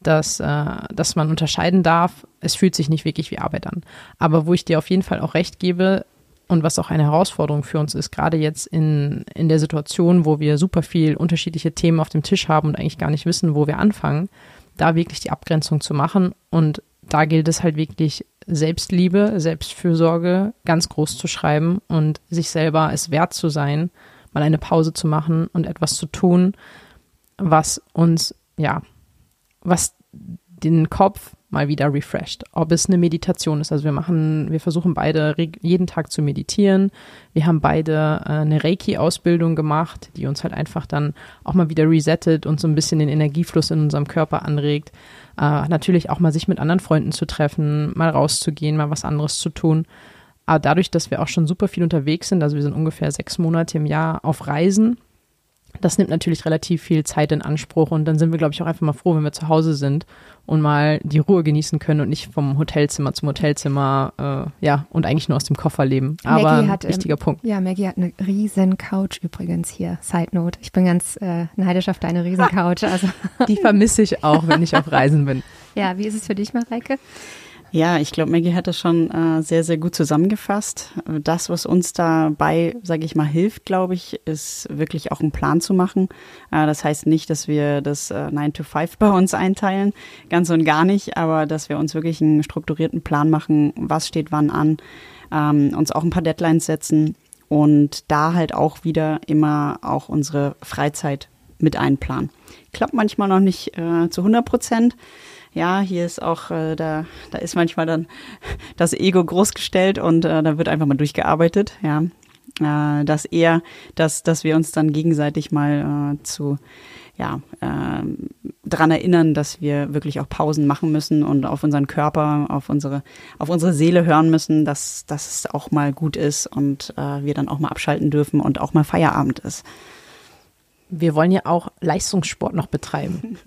dass, äh, dass man unterscheiden darf, es fühlt sich nicht wirklich wie Arbeit an. Aber wo ich dir auf jeden Fall auch recht gebe und was auch eine Herausforderung für uns ist, gerade jetzt in, in der Situation, wo wir super viel unterschiedliche Themen auf dem Tisch haben und eigentlich gar nicht wissen, wo wir anfangen, da wirklich die Abgrenzung zu machen. Und da gilt es halt wirklich, Selbstliebe, Selbstfürsorge ganz groß zu schreiben und sich selber es wert zu sein, mal eine Pause zu machen und etwas zu tun, was uns, ja, was den Kopf mal wieder refreshed. Ob es eine Meditation ist. Also wir machen, wir versuchen beide jeden Tag zu meditieren. Wir haben beide äh, eine Reiki-Ausbildung gemacht, die uns halt einfach dann auch mal wieder resettet und so ein bisschen den Energiefluss in unserem Körper anregt. Äh, natürlich auch mal sich mit anderen Freunden zu treffen, mal rauszugehen, mal was anderes zu tun. Aber dadurch, dass wir auch schon super viel unterwegs sind, also wir sind ungefähr sechs Monate im Jahr auf Reisen, das nimmt natürlich relativ viel Zeit in Anspruch und dann sind wir, glaube ich, auch einfach mal froh, wenn wir zu Hause sind und mal die Ruhe genießen können und nicht vom Hotelzimmer zum Hotelzimmer, äh, ja, und eigentlich nur aus dem Koffer leben. Aber hat, ein wichtiger ähm, Punkt. Ja, Maggie hat eine riesen Couch übrigens hier, Side Note. Ich bin ganz äh, neidisch auf deine riesen Couch. Also. Die vermisse ich auch, wenn ich auf Reisen bin. Ja, wie ist es für dich, Mareike? Ja, ich glaube, Maggie hat das schon äh, sehr, sehr gut zusammengefasst. Das, was uns dabei, sage ich mal, hilft, glaube ich, ist wirklich auch einen Plan zu machen. Äh, das heißt nicht, dass wir das äh, 9 to 5 bei uns einteilen, ganz und gar nicht, aber dass wir uns wirklich einen strukturierten Plan machen, was steht wann an, ähm, uns auch ein paar Deadlines setzen und da halt auch wieder immer auch unsere Freizeit mit einplanen. Klappt manchmal noch nicht äh, zu 100 Prozent ja, hier ist auch, äh, da, da ist manchmal dann das Ego großgestellt und äh, da wird einfach mal durchgearbeitet, ja. äh, das eher, dass, dass wir uns dann gegenseitig mal äh, zu ja, äh, daran erinnern, dass wir wirklich auch Pausen machen müssen und auf unseren Körper, auf unsere, auf unsere Seele hören müssen, dass, dass es auch mal gut ist und äh, wir dann auch mal abschalten dürfen und auch mal Feierabend ist. Wir wollen ja auch Leistungssport noch betreiben.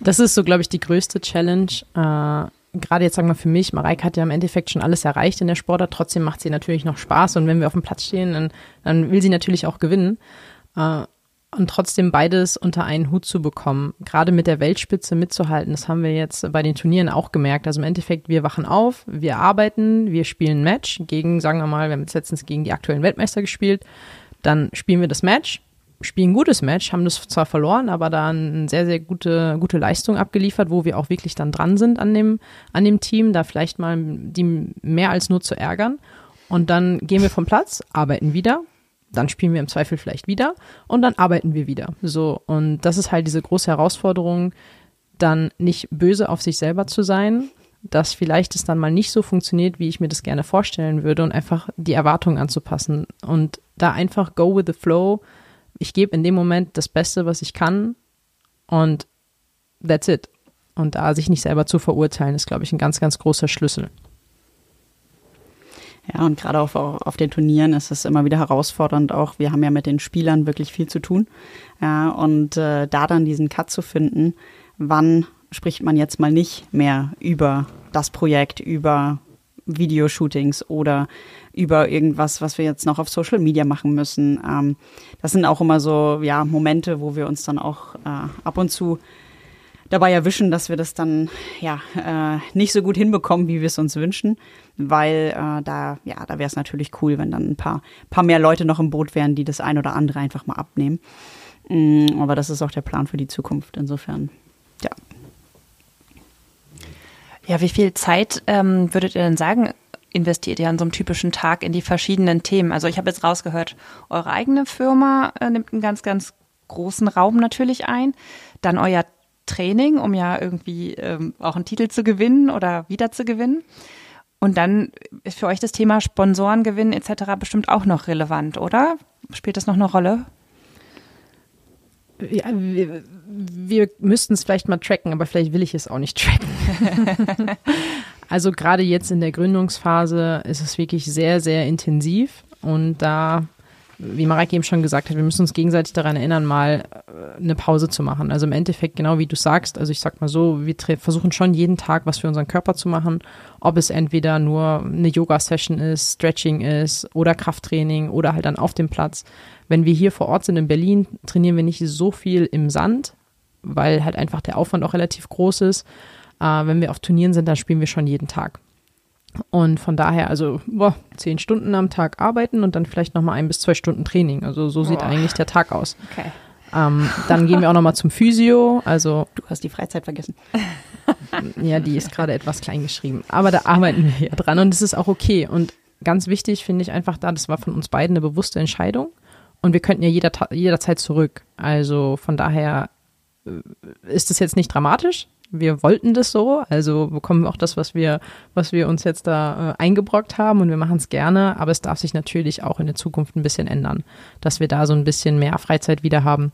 Das ist so, glaube ich, die größte Challenge. Äh, Gerade jetzt sagen wir für mich, Mareike hat ja im Endeffekt schon alles erreicht in der Sportart, trotzdem macht sie natürlich noch Spaß und wenn wir auf dem Platz stehen, dann, dann will sie natürlich auch gewinnen. Äh, und trotzdem beides unter einen Hut zu bekommen, gerade mit der Weltspitze mitzuhalten, das haben wir jetzt bei den Turnieren auch gemerkt. Also im Endeffekt, wir wachen auf, wir arbeiten, wir spielen ein Match gegen, sagen wir mal, wir haben jetzt letztens gegen die aktuellen Weltmeister gespielt, dann spielen wir das Match, spielen ein gutes Match, haben das zwar verloren, aber da eine sehr, sehr gute, gute Leistung abgeliefert, wo wir auch wirklich dann dran sind an dem, an dem Team, da vielleicht mal die mehr als nur zu ärgern. Und dann gehen wir vom Platz, arbeiten wieder, dann spielen wir im Zweifel vielleicht wieder und dann arbeiten wir wieder. So, und das ist halt diese große Herausforderung, dann nicht böse auf sich selber zu sein, dass vielleicht es dann mal nicht so funktioniert, wie ich mir das gerne vorstellen würde und einfach die Erwartungen anzupassen und da einfach go with the flow. Ich gebe in dem Moment das Beste, was ich kann und that's it. Und da sich nicht selber zu verurteilen, ist, glaube ich, ein ganz, ganz großer Schlüssel. Ja, und gerade auf, auf den Turnieren ist es immer wieder herausfordernd auch. Wir haben ja mit den Spielern wirklich viel zu tun. Ja, und äh, da dann diesen Cut zu finden, wann spricht man jetzt mal nicht mehr über das Projekt, über Videoshootings oder über irgendwas, was wir jetzt noch auf Social Media machen müssen. Ähm, das sind auch immer so ja Momente, wo wir uns dann auch äh, ab und zu dabei erwischen, dass wir das dann ja äh, nicht so gut hinbekommen, wie wir es uns wünschen, weil äh, da ja da wäre es natürlich cool, wenn dann ein paar paar mehr Leute noch im Boot wären, die das ein oder andere einfach mal abnehmen. Mm, aber das ist auch der Plan für die Zukunft. Insofern ja. Ja, wie viel Zeit ähm, würdet ihr denn sagen, investiert ihr an so einem typischen Tag in die verschiedenen Themen? Also ich habe jetzt rausgehört, eure eigene Firma äh, nimmt einen ganz, ganz großen Raum natürlich ein. Dann euer Training, um ja irgendwie ähm, auch einen Titel zu gewinnen oder wieder zu gewinnen. Und dann ist für euch das Thema Sponsorengewinn etc. bestimmt auch noch relevant, oder? Spielt das noch eine Rolle? Ja, wir, wir müssten es vielleicht mal tracken, aber vielleicht will ich es auch nicht tracken. also gerade jetzt in der Gründungsphase ist es wirklich sehr, sehr intensiv und da wie Marek eben schon gesagt hat, wir müssen uns gegenseitig daran erinnern, mal äh, eine Pause zu machen. Also im Endeffekt, genau wie du sagst, also ich sag mal so, wir versuchen schon jeden Tag was für unseren Körper zu machen, ob es entweder nur eine Yoga-Session ist, Stretching ist oder Krafttraining oder halt dann auf dem Platz. Wenn wir hier vor Ort sind in Berlin, trainieren wir nicht so viel im Sand, weil halt einfach der Aufwand auch relativ groß ist. Äh, wenn wir auf Turnieren sind, dann spielen wir schon jeden Tag. Und von daher, also boah, zehn Stunden am Tag arbeiten und dann vielleicht nochmal ein bis zwei Stunden Training. Also so sieht boah. eigentlich der Tag aus. Okay. Ähm, dann gehen wir auch nochmal zum Physio. Also du hast die Freizeit vergessen. ja, die ist gerade etwas klein geschrieben. Aber da arbeiten wir ja dran und es ist auch okay. Und ganz wichtig finde ich einfach da, das war von uns beiden eine bewusste Entscheidung. Und wir könnten ja jeder, jederzeit zurück. Also von daher äh, ist es jetzt nicht dramatisch wir wollten das so, also bekommen wir auch das, was wir, was wir uns jetzt da äh, eingebrockt haben und wir machen es gerne, aber es darf sich natürlich auch in der Zukunft ein bisschen ändern, dass wir da so ein bisschen mehr Freizeit wieder haben.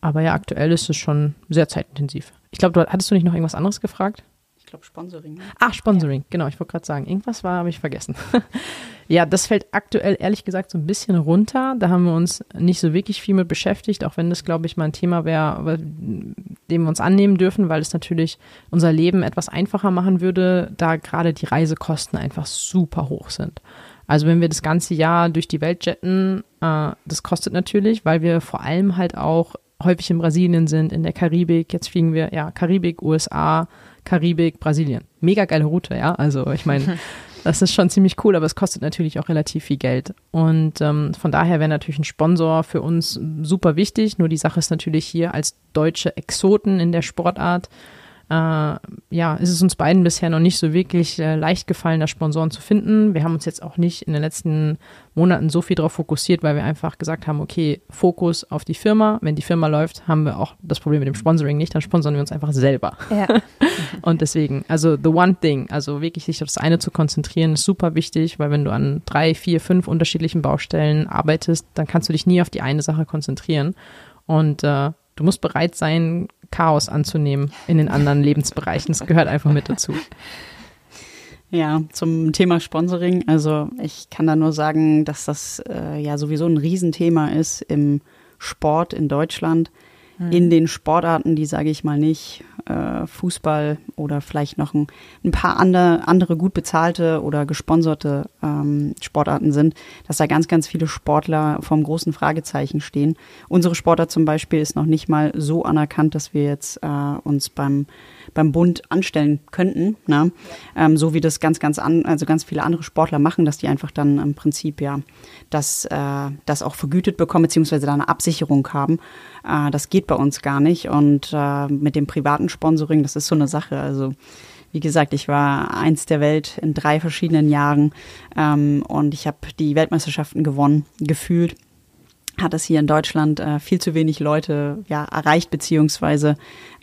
Aber ja, aktuell ist es schon sehr zeitintensiv. Ich glaube, du hattest du nicht noch irgendwas anderes gefragt? Ich glaube Sponsoring. Ne? Ach, Sponsoring, ja. genau, ich wollte gerade sagen, irgendwas war, habe ich vergessen. Ja, das fällt aktuell ehrlich gesagt so ein bisschen runter. Da haben wir uns nicht so wirklich viel mit beschäftigt, auch wenn das, glaube ich, mal ein Thema wäre, dem wir uns annehmen dürfen, weil es natürlich unser Leben etwas einfacher machen würde, da gerade die Reisekosten einfach super hoch sind. Also wenn wir das ganze Jahr durch die Welt jetten, äh, das kostet natürlich, weil wir vor allem halt auch häufig in Brasilien sind, in der Karibik. Jetzt fliegen wir, ja, Karibik, USA, Karibik, Brasilien. Mega geile Route, ja. Also ich meine, Das ist schon ziemlich cool, aber es kostet natürlich auch relativ viel Geld. Und ähm, von daher wäre natürlich ein Sponsor für uns super wichtig. Nur die Sache ist natürlich hier als deutsche Exoten in der Sportart äh, ja, ist es uns beiden bisher noch nicht so wirklich äh, leicht gefallen, da Sponsoren zu finden. Wir haben uns jetzt auch nicht in den letzten Monaten so viel darauf fokussiert, weil wir einfach gesagt haben, okay, Fokus auf die Firma. Wenn die Firma läuft, haben wir auch das Problem mit dem Sponsoring nicht, dann sponsern wir uns einfach selber. Ja. Und deswegen, also the one thing, also wirklich sich auf das eine zu konzentrieren, ist super wichtig, weil wenn du an drei, vier, fünf unterschiedlichen Baustellen arbeitest, dann kannst du dich nie auf die eine Sache konzentrieren. Und äh, du musst bereit sein, Chaos anzunehmen in den anderen Lebensbereichen. Das gehört einfach mit dazu. Ja, zum Thema Sponsoring. Also ich kann da nur sagen, dass das äh, ja sowieso ein Riesenthema ist im Sport in Deutschland. Mhm. In den Sportarten, die sage ich mal nicht, äh, Fußball oder vielleicht noch ein, ein paar andere, andere gut bezahlte oder gesponserte ähm, Sportarten sind, dass da ganz, ganz viele Sportler vom großen Fragezeichen stehen. Unsere Sportart zum Beispiel ist noch nicht mal so anerkannt, dass wir jetzt äh, uns beim beim Bund anstellen könnten, ne? Ähm, so wie das ganz, ganz an, also ganz viele andere Sportler machen, dass die einfach dann im Prinzip ja das, äh, das auch vergütet bekommen, beziehungsweise da eine Absicherung haben. Äh, das geht bei uns gar nicht. Und äh, mit dem privaten Sponsoring, das ist so eine Sache. Also wie gesagt, ich war eins der Welt in drei verschiedenen Jahren ähm, und ich habe die Weltmeisterschaften gewonnen, gefühlt hat es hier in Deutschland äh, viel zu wenig Leute ja, erreicht, beziehungsweise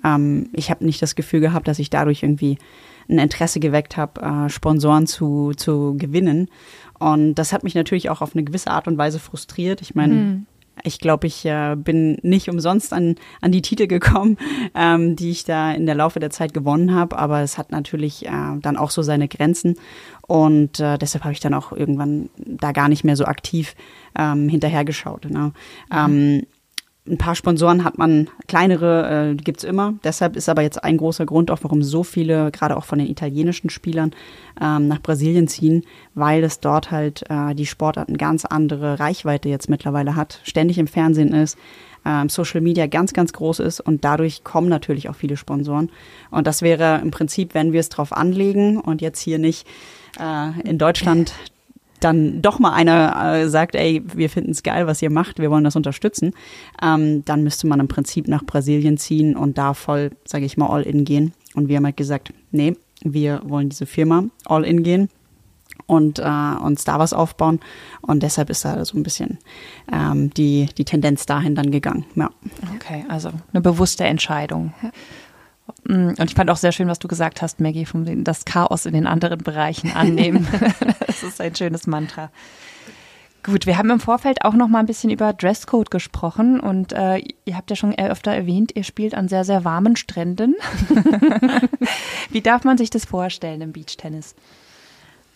ähm, ich habe nicht das Gefühl gehabt, dass ich dadurch irgendwie ein Interesse geweckt habe, äh, Sponsoren zu, zu gewinnen. Und das hat mich natürlich auch auf eine gewisse Art und Weise frustriert. Ich meine, mhm. Ich glaube, ich äh, bin nicht umsonst an, an die Titel gekommen, ähm, die ich da in der Laufe der Zeit gewonnen habe. Aber es hat natürlich äh, dann auch so seine Grenzen. Und äh, deshalb habe ich dann auch irgendwann da gar nicht mehr so aktiv ähm, hinterhergeschaut. Ne? Mhm. Ähm, ein paar Sponsoren hat man, kleinere äh, gibt's immer. Deshalb ist aber jetzt ein großer Grund auch, warum so viele, gerade auch von den italienischen Spielern, ähm, nach Brasilien ziehen, weil es dort halt äh, die Sportart eine ganz andere Reichweite jetzt mittlerweile hat, ständig im Fernsehen ist, ähm, Social Media ganz, ganz groß ist und dadurch kommen natürlich auch viele Sponsoren. Und das wäre im Prinzip, wenn wir es drauf anlegen und jetzt hier nicht äh, in Deutschland dann doch mal einer äh, sagt, ey, wir finden es geil, was ihr macht, wir wollen das unterstützen, ähm, dann müsste man im Prinzip nach Brasilien ziehen und da voll, sage ich mal, all in gehen. Und wir haben halt gesagt, nee, wir wollen diese Firma all in gehen und äh, uns da was aufbauen. Und deshalb ist da so ein bisschen ähm, die, die Tendenz dahin dann gegangen. Ja. Okay, also eine bewusste Entscheidung. Ja. Mm, und ich fand auch sehr schön, was du gesagt hast, Maggie, vom das Chaos in den anderen Bereichen annehmen. das ist ein schönes Mantra. Gut, wir haben im Vorfeld auch noch mal ein bisschen über Dresscode gesprochen und äh, ihr habt ja schon öfter erwähnt, ihr spielt an sehr, sehr warmen Stränden. Wie darf man sich das vorstellen im Beachtennis?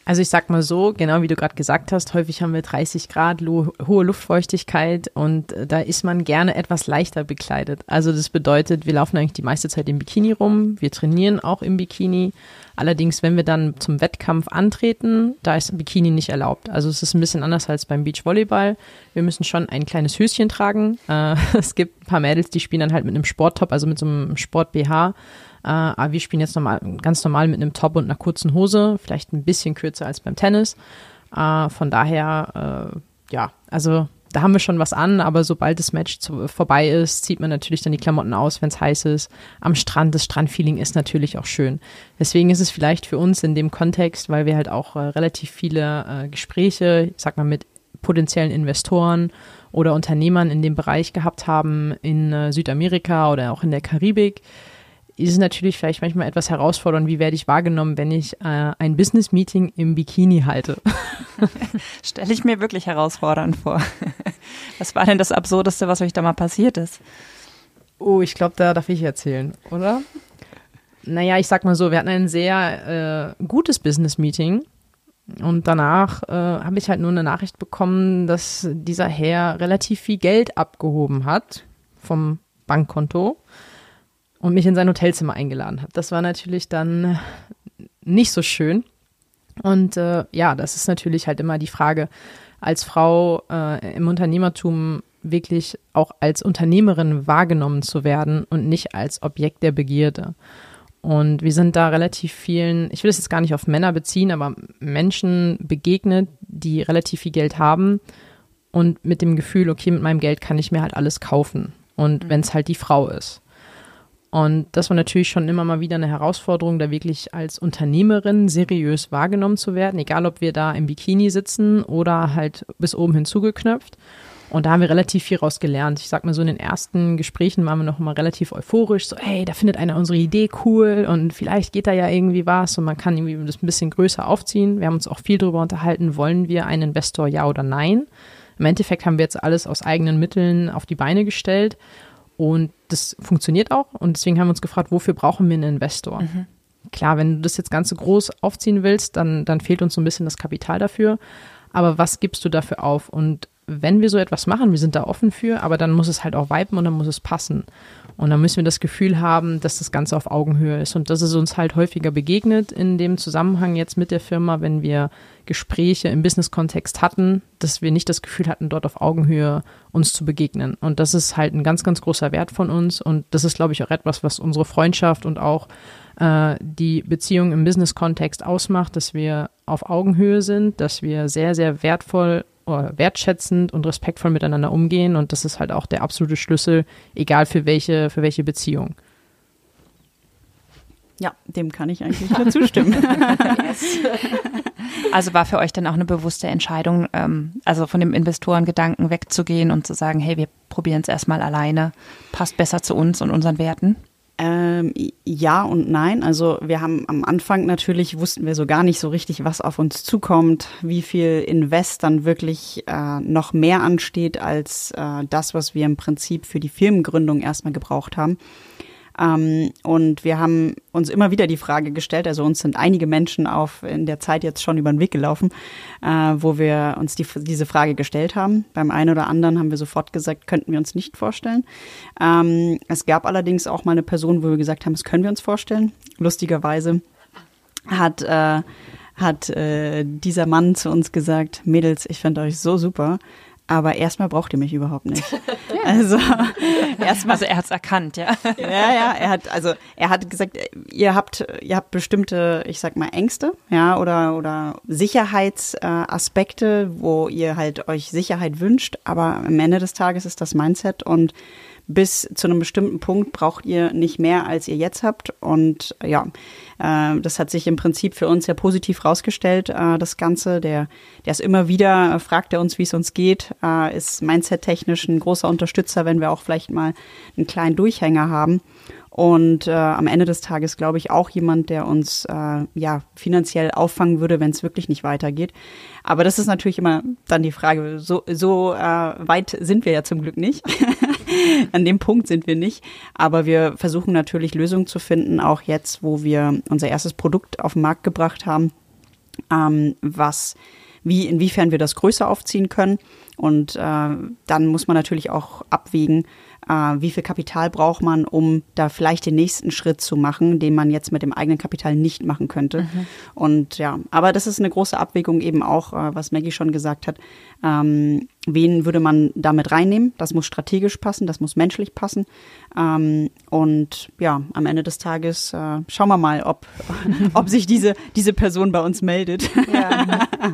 Also ich sag mal so, genau wie du gerade gesagt hast, häufig haben wir 30 Grad, hohe Luftfeuchtigkeit und äh, da ist man gerne etwas leichter bekleidet. Also das bedeutet, wir laufen eigentlich die meiste Zeit im Bikini rum, wir trainieren auch im Bikini. Allerdings, wenn wir dann zum Wettkampf antreten, da ist ein Bikini nicht erlaubt. Also es ist ein bisschen anders als beim Beachvolleyball. Wir müssen schon ein kleines Höschen tragen. Äh, es gibt ein paar Mädels, die spielen dann halt mit einem Sporttop, also mit so einem Sport-BH. Äh, aber wir spielen jetzt normal, ganz normal mit einem Top und einer kurzen Hose, vielleicht ein bisschen kürzer als beim Tennis. Äh, von daher, äh, ja, also da haben wir schon was an, aber sobald das Match zu, vorbei ist, zieht man natürlich dann die Klamotten aus, wenn es heiß ist. Am Strand, das Strandfeeling ist natürlich auch schön. Deswegen ist es vielleicht für uns in dem Kontext, weil wir halt auch äh, relativ viele äh, Gespräche, ich sag mal, mit potenziellen Investoren oder Unternehmern in dem Bereich gehabt haben in äh, Südamerika oder auch in der Karibik, ist es natürlich vielleicht manchmal etwas herausfordernd, wie werde ich wahrgenommen, wenn ich äh, ein Business-Meeting im Bikini halte. Stelle ich mir wirklich herausfordernd vor. Was war denn das Absurdeste, was euch da mal passiert ist? Oh, ich glaube, da darf ich erzählen, oder? Naja, ich sag mal so, wir hatten ein sehr äh, gutes Business-Meeting. Und danach äh, habe ich halt nur eine Nachricht bekommen, dass dieser Herr relativ viel Geld abgehoben hat vom Bankkonto und mich in sein Hotelzimmer eingeladen hat. Das war natürlich dann nicht so schön. Und äh, ja, das ist natürlich halt immer die Frage, als Frau äh, im Unternehmertum wirklich auch als Unternehmerin wahrgenommen zu werden und nicht als Objekt der Begierde. Und wir sind da relativ vielen, ich will es jetzt gar nicht auf Männer beziehen, aber Menschen begegnet, die relativ viel Geld haben und mit dem Gefühl, okay, mit meinem Geld kann ich mir halt alles kaufen. Und mhm. wenn es halt die Frau ist. Und das war natürlich schon immer mal wieder eine Herausforderung, da wirklich als Unternehmerin seriös wahrgenommen zu werden, egal ob wir da im Bikini sitzen oder halt bis oben hinzugeknöpft. Und da haben wir relativ viel raus gelernt. Ich sag mal so, in den ersten Gesprächen waren wir noch mal relativ euphorisch, so, hey, da findet einer unsere Idee cool und vielleicht geht da ja irgendwie was und man kann irgendwie das ein bisschen größer aufziehen. Wir haben uns auch viel darüber unterhalten, wollen wir einen Investor, ja oder nein? Im Endeffekt haben wir jetzt alles aus eigenen Mitteln auf die Beine gestellt und das funktioniert auch. Und deswegen haben wir uns gefragt, wofür brauchen wir einen Investor? Mhm. Klar, wenn du das jetzt ganz so groß aufziehen willst, dann, dann fehlt uns so ein bisschen das Kapital dafür. Aber was gibst du dafür auf? Und wenn wir so etwas machen, wir sind da offen für, aber dann muss es halt auch viben und dann muss es passen. Und dann müssen wir das Gefühl haben, dass das Ganze auf Augenhöhe ist. Und das ist uns halt häufiger begegnet in dem Zusammenhang jetzt mit der Firma, wenn wir Gespräche im Business-Kontext hatten, dass wir nicht das Gefühl hatten, dort auf Augenhöhe uns zu begegnen. Und das ist halt ein ganz, ganz großer Wert von uns. Und das ist, glaube ich, auch etwas, was unsere Freundschaft und auch äh, die Beziehung im Business-Kontext ausmacht, dass wir auf Augenhöhe sind, dass wir sehr, sehr wertvoll wertschätzend und respektvoll miteinander umgehen und das ist halt auch der absolute Schlüssel, egal für welche, für welche Beziehung. Ja, dem kann ich eigentlich nur zustimmen. Also war für euch dann auch eine bewusste Entscheidung, ähm, also von dem Investorengedanken wegzugehen und zu sagen, hey, wir probieren es erstmal alleine, passt besser zu uns und unseren Werten? Ähm, ja und nein. Also wir haben am Anfang natürlich wussten wir so gar nicht so richtig, was auf uns zukommt, wie viel Invest dann wirklich äh, noch mehr ansteht als äh, das, was wir im Prinzip für die Firmengründung erstmal gebraucht haben. Ähm, und wir haben uns immer wieder die Frage gestellt, also uns sind einige Menschen auf in der Zeit jetzt schon über den Weg gelaufen, äh, wo wir uns die, diese Frage gestellt haben. Beim einen oder anderen haben wir sofort gesagt, könnten wir uns nicht vorstellen. Ähm, es gab allerdings auch mal eine Person, wo wir gesagt haben, das können wir uns vorstellen. Lustigerweise hat äh, hat äh, dieser Mann zu uns gesagt, Mädels, ich finde euch so super aber erstmal braucht ihr mich überhaupt nicht. Also erstmal. Also er hat es erkannt, ja. Ja, ja, er hat, also er hat gesagt, ihr habt, ihr habt bestimmte, ich sag mal, Ängste, ja, oder, oder Sicherheitsaspekte, wo ihr halt euch Sicherheit wünscht, aber am Ende des Tages ist das Mindset und bis zu einem bestimmten Punkt braucht ihr nicht mehr, als ihr jetzt habt. Und ja, äh, das hat sich im Prinzip für uns sehr positiv rausgestellt, äh, das Ganze. Der, der ist immer wieder, äh, fragt er uns, wie es uns geht, äh, ist mindset-technisch ein großer Unterstützer, wenn wir auch vielleicht mal einen kleinen Durchhänger haben. Und äh, am Ende des Tages glaube ich auch jemand, der uns äh, ja finanziell auffangen würde, wenn es wirklich nicht weitergeht. Aber das ist natürlich immer dann die Frage. So, so äh, weit sind wir ja zum Glück nicht. An dem Punkt sind wir nicht. Aber wir versuchen natürlich Lösungen zu finden, auch jetzt, wo wir unser erstes Produkt auf den Markt gebracht haben, ähm, was wie inwiefern wir das größer aufziehen können. Und äh, dann muss man natürlich auch abwägen, wie viel Kapital braucht man, um da vielleicht den nächsten Schritt zu machen, den man jetzt mit dem eigenen Kapital nicht machen könnte. Mhm. Und ja, aber das ist eine große Abwägung eben auch, äh, was Maggie schon gesagt hat. Ähm, wen würde man damit reinnehmen? Das muss strategisch passen, das muss menschlich passen. Ähm, und ja, am Ende des Tages äh, schauen wir mal, ob, ob sich diese, diese Person bei uns meldet. Ja.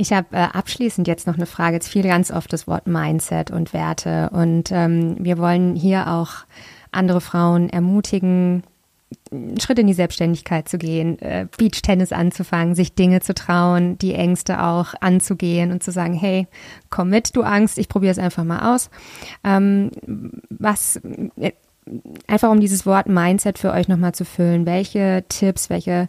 Ich habe äh, abschließend jetzt noch eine Frage. Jetzt fiel ganz oft das Wort Mindset und Werte. Und ähm, wir wollen hier auch andere Frauen ermutigen, einen Schritt in die Selbstständigkeit zu gehen, äh, Beachtennis anzufangen, sich Dinge zu trauen, die Ängste auch anzugehen und zu sagen, hey, komm mit, du Angst, ich probiere es einfach mal aus. Ähm, was äh, einfach um dieses Wort Mindset für euch nochmal zu füllen. Welche Tipps, welche,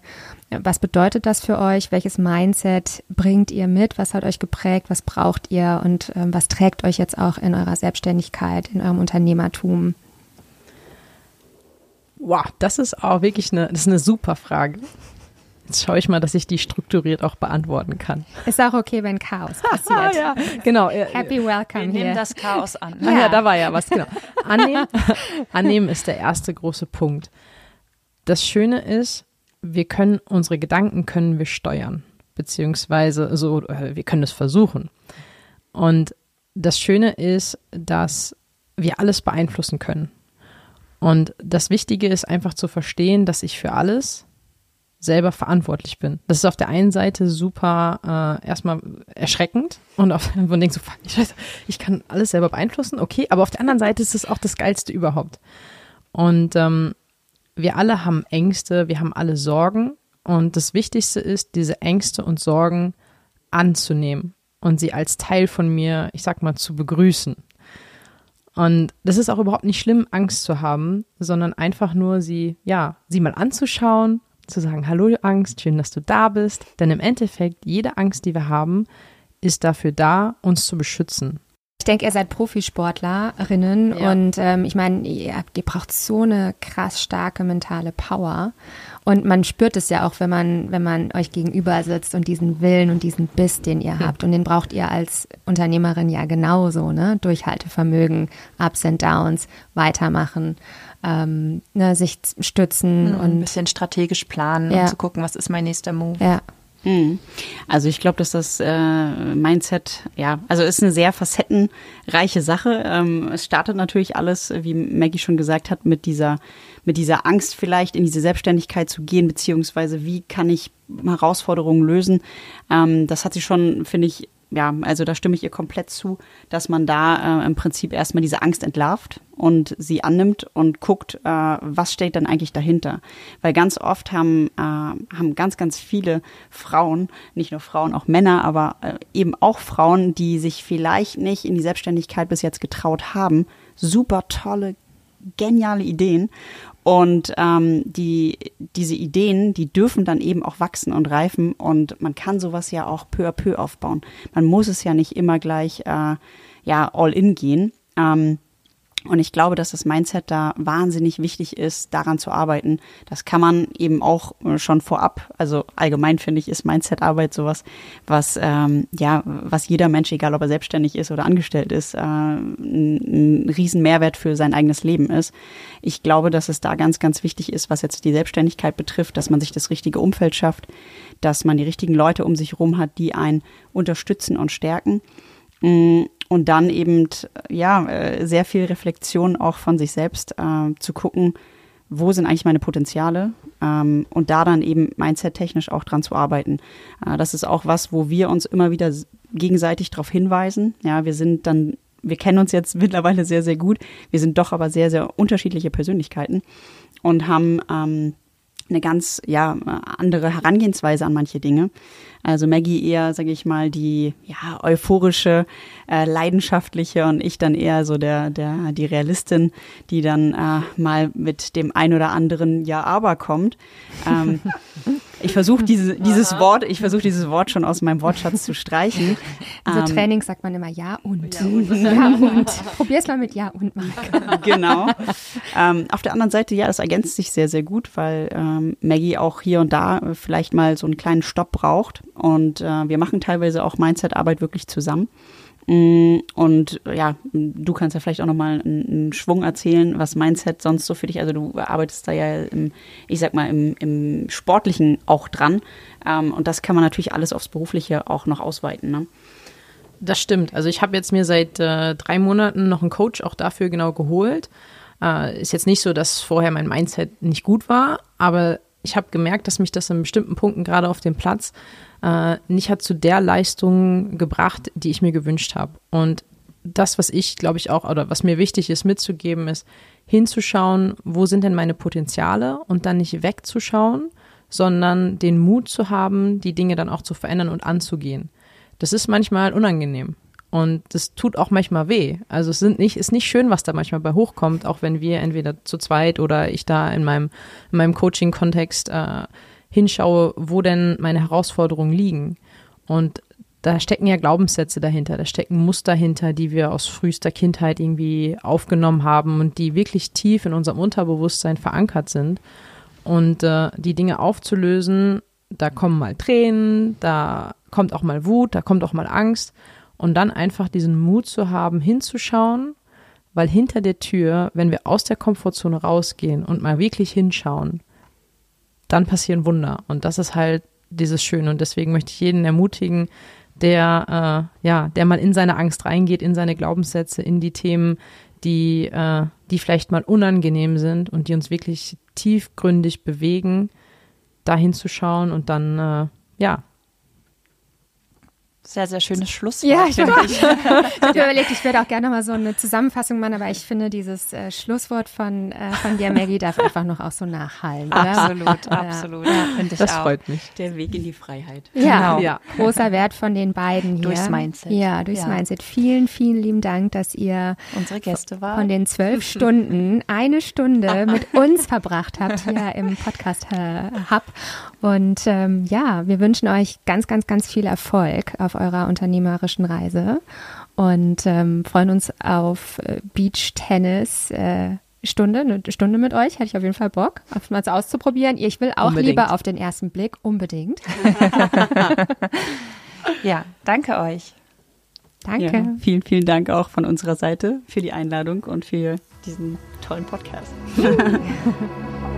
was bedeutet das für euch? Welches Mindset bringt ihr mit? Was hat euch geprägt? Was braucht ihr? Und ähm, was trägt euch jetzt auch in eurer Selbstständigkeit, in eurem Unternehmertum? Wow, das ist auch wirklich eine, das ist eine super Frage. Jetzt schaue ich mal, dass ich die strukturiert auch beantworten kann. Ist auch okay, wenn Chaos passiert. ja, genau. Happy welcome Wir nehmen das Chaos an. Ja. ja, da war ja was, genau. Annehmen, annehmen ist der erste große Punkt. Das Schöne ist, wir können, unsere Gedanken können wir steuern. Beziehungsweise, so, äh, wir können es versuchen. Und das Schöne ist, dass wir alles beeinflussen können. Und das Wichtige ist einfach zu verstehen, dass ich für alles selber verantwortlich bin. Das ist auf der einen Seite super äh, erstmal erschreckend und auf man denkt so, fuck, ich, weiß, ich kann alles selber beeinflussen, okay, aber auf der anderen Seite ist es auch das Geilste überhaupt. Und ähm, wir alle haben Ängste, wir haben alle Sorgen. Und das Wichtigste ist, diese Ängste und Sorgen anzunehmen und sie als Teil von mir, ich sag mal, zu begrüßen. Und das ist auch überhaupt nicht schlimm, Angst zu haben, sondern einfach nur sie, ja, sie mal anzuschauen, zu sagen, hallo Angst, schön, dass du da bist. Denn im Endeffekt, jede Angst, die wir haben, ist dafür da, uns zu beschützen. Ich denke, ihr seid Profisportlerinnen ja. und ähm, ich meine, ihr, ihr braucht so eine krass starke mentale Power. Und man spürt es ja auch, wenn man, wenn man euch gegenüber sitzt und diesen Willen und diesen Biss, den ihr hm. habt. Und den braucht ihr als Unternehmerin ja genauso, ne? Durchhaltevermögen, Ups and Downs, weitermachen, ähm, ne, sich stützen mhm, und ein bisschen strategisch planen ja. und zu gucken, was ist mein nächster Move. Ja. Mhm. Also ich glaube, dass das äh, Mindset, ja, also ist eine sehr facettenreiche Sache. Ähm, es startet natürlich alles, wie Maggie schon gesagt hat, mit dieser, mit dieser Angst vielleicht in diese Selbstständigkeit zu gehen, beziehungsweise wie kann ich Herausforderungen lösen. Ähm, das hat sie schon, finde ich, ja, also da stimme ich ihr komplett zu, dass man da äh, im Prinzip erstmal diese Angst entlarvt und sie annimmt und guckt, äh, was steht denn eigentlich dahinter. Weil ganz oft haben, äh, haben ganz, ganz viele Frauen, nicht nur Frauen, auch Männer, aber äh, eben auch Frauen, die sich vielleicht nicht in die Selbstständigkeit bis jetzt getraut haben, super tolle, geniale Ideen und ähm, die, diese Ideen, die dürfen dann eben auch wachsen und reifen und man kann sowas ja auch peu à peu aufbauen. Man muss es ja nicht immer gleich äh, ja all in gehen. Ähm, und ich glaube, dass das Mindset da wahnsinnig wichtig ist, daran zu arbeiten. Das kann man eben auch äh, schon vorab. Also allgemein finde ich, ist Mindset-Arbeit sowas, was ähm, ja, was jeder Mensch, egal ob er selbstständig ist oder angestellt ist, äh, ein, ein riesen für sein eigenes Leben ist. Ich glaube, dass es da ganz, ganz wichtig ist, was jetzt die Selbstständigkeit betrifft, dass man sich das richtige Umfeld schafft, dass man die richtigen Leute um sich herum hat, die einen unterstützen und stärken. Mm, und dann eben, ja, äh, sehr viel Reflexion auch von sich selbst äh, zu gucken, wo sind eigentlich meine Potenziale ähm, und da dann eben mindset-technisch auch dran zu arbeiten. Äh, das ist auch was, wo wir uns immer wieder gegenseitig darauf hinweisen. Ja, wir sind dann, wir kennen uns jetzt mittlerweile sehr, sehr gut. Wir sind doch aber sehr, sehr unterschiedliche Persönlichkeiten und haben ähm, eine ganz ja andere Herangehensweise an manche Dinge. Also Maggie eher, sage ich mal, die ja euphorische, äh, leidenschaftliche und ich dann eher so der der die Realistin, die dann äh, mal mit dem ein oder anderen Ja aber kommt. Ähm, ich versuche diese, dieses Wort, ich versuche dieses Wort schon aus meinem Wortschatz zu streichen. In so ähm, Trainings sagt man immer Ja und. Ja und. Ja und. Probier's mal mit Ja und Mark. Genau. Ähm, auf der anderen Seite, ja, das ergänzt sich sehr, sehr gut, weil ähm, Maggie auch hier und da vielleicht mal so einen kleinen Stopp braucht und äh, wir machen teilweise auch Mindset-Arbeit wirklich zusammen. Mm, und ja, du kannst ja vielleicht auch nochmal einen, Schwung erzählen, was Mindset sonst so für dich, also du arbeitest da ja, im, ich sag mal, im, im Sportlichen auch dran. Ähm, und das kann man natürlich alles aufs Berufliche auch noch ausweiten. Ne? Das stimmt. Also ich habe jetzt mir seit äh, drei Monaten noch einen Coach auch dafür genau geholt. Äh, ist jetzt nicht so, dass vorher mein Mindset nicht gut war, aber ich habe gemerkt, dass mich das in bestimmten Punkten gerade auf dem Platz äh, nicht hat zu der Leistung gebracht, die ich mir gewünscht habe. Und das, was ich, glaube ich, auch, oder was mir wichtig ist mitzugeben, ist hinzuschauen, wo sind denn meine Potenziale und dann nicht wegzuschauen, sondern den Mut zu haben, die Dinge dann auch zu verändern und anzugehen. Das ist manchmal unangenehm. Und das tut auch manchmal weh. Also es sind nicht, ist nicht schön, was da manchmal bei hochkommt, auch wenn wir entweder zu zweit oder ich da in meinem, in meinem Coaching-Kontext äh, hinschaue, wo denn meine Herausforderungen liegen. Und da stecken ja Glaubenssätze dahinter, da stecken Muster hinter, die wir aus frühester Kindheit irgendwie aufgenommen haben und die wirklich tief in unserem Unterbewusstsein verankert sind. Und äh, die Dinge aufzulösen, da kommen mal Tränen, da kommt auch mal Wut, da kommt auch mal Angst. Und dann einfach diesen Mut zu haben, hinzuschauen, weil hinter der Tür, wenn wir aus der Komfortzone rausgehen und mal wirklich hinschauen, dann passieren Wunder. Und das ist halt dieses Schöne. Und deswegen möchte ich jeden ermutigen, der, äh, ja, der mal in seine Angst reingeht, in seine Glaubenssätze, in die Themen, die, äh, die vielleicht mal unangenehm sind und die uns wirklich tiefgründig bewegen, da hinzuschauen und dann, äh, ja, Sehr, sehr schönes Schlusswort. Ja, ich, war, ich habe überlegt, ich würde auch gerne mal so eine Zusammenfassung machen, aber ich finde, dieses äh, Schlusswort von, äh, von dir, Maggie, darf einfach noch auch so nachhallen. Oder? Absolut, absolut. Ja, finde ich das auch. freut mich. Der Weg in die Freiheit. Ja, genau. ja, großer Wert von den beiden hier. Durchs Mindset. Ja, durchs ja. Mindset. Vielen, vielen lieben Dank, dass ihr unsere Gäste waren. Von den zwölf Stunden eine Stunde mit uns verbracht habt hier im Podcast äh, Hub. Und ähm, ja, wir wünschen euch ganz, ganz, ganz viel Erfolg auf eurer unternehmerischen Reise und ähm, freuen uns auf äh, Beach Tennis. Äh, Stunde, eine Stunde mit euch, hätte ich auf jeden Fall Bock, mal auszuprobieren. Ich will auch unbedingt. lieber auf den ersten Blick, unbedingt. ja, danke euch. Danke. Ja, vielen, vielen Dank auch von unserer Seite für die Einladung und für diesen tollen Podcast.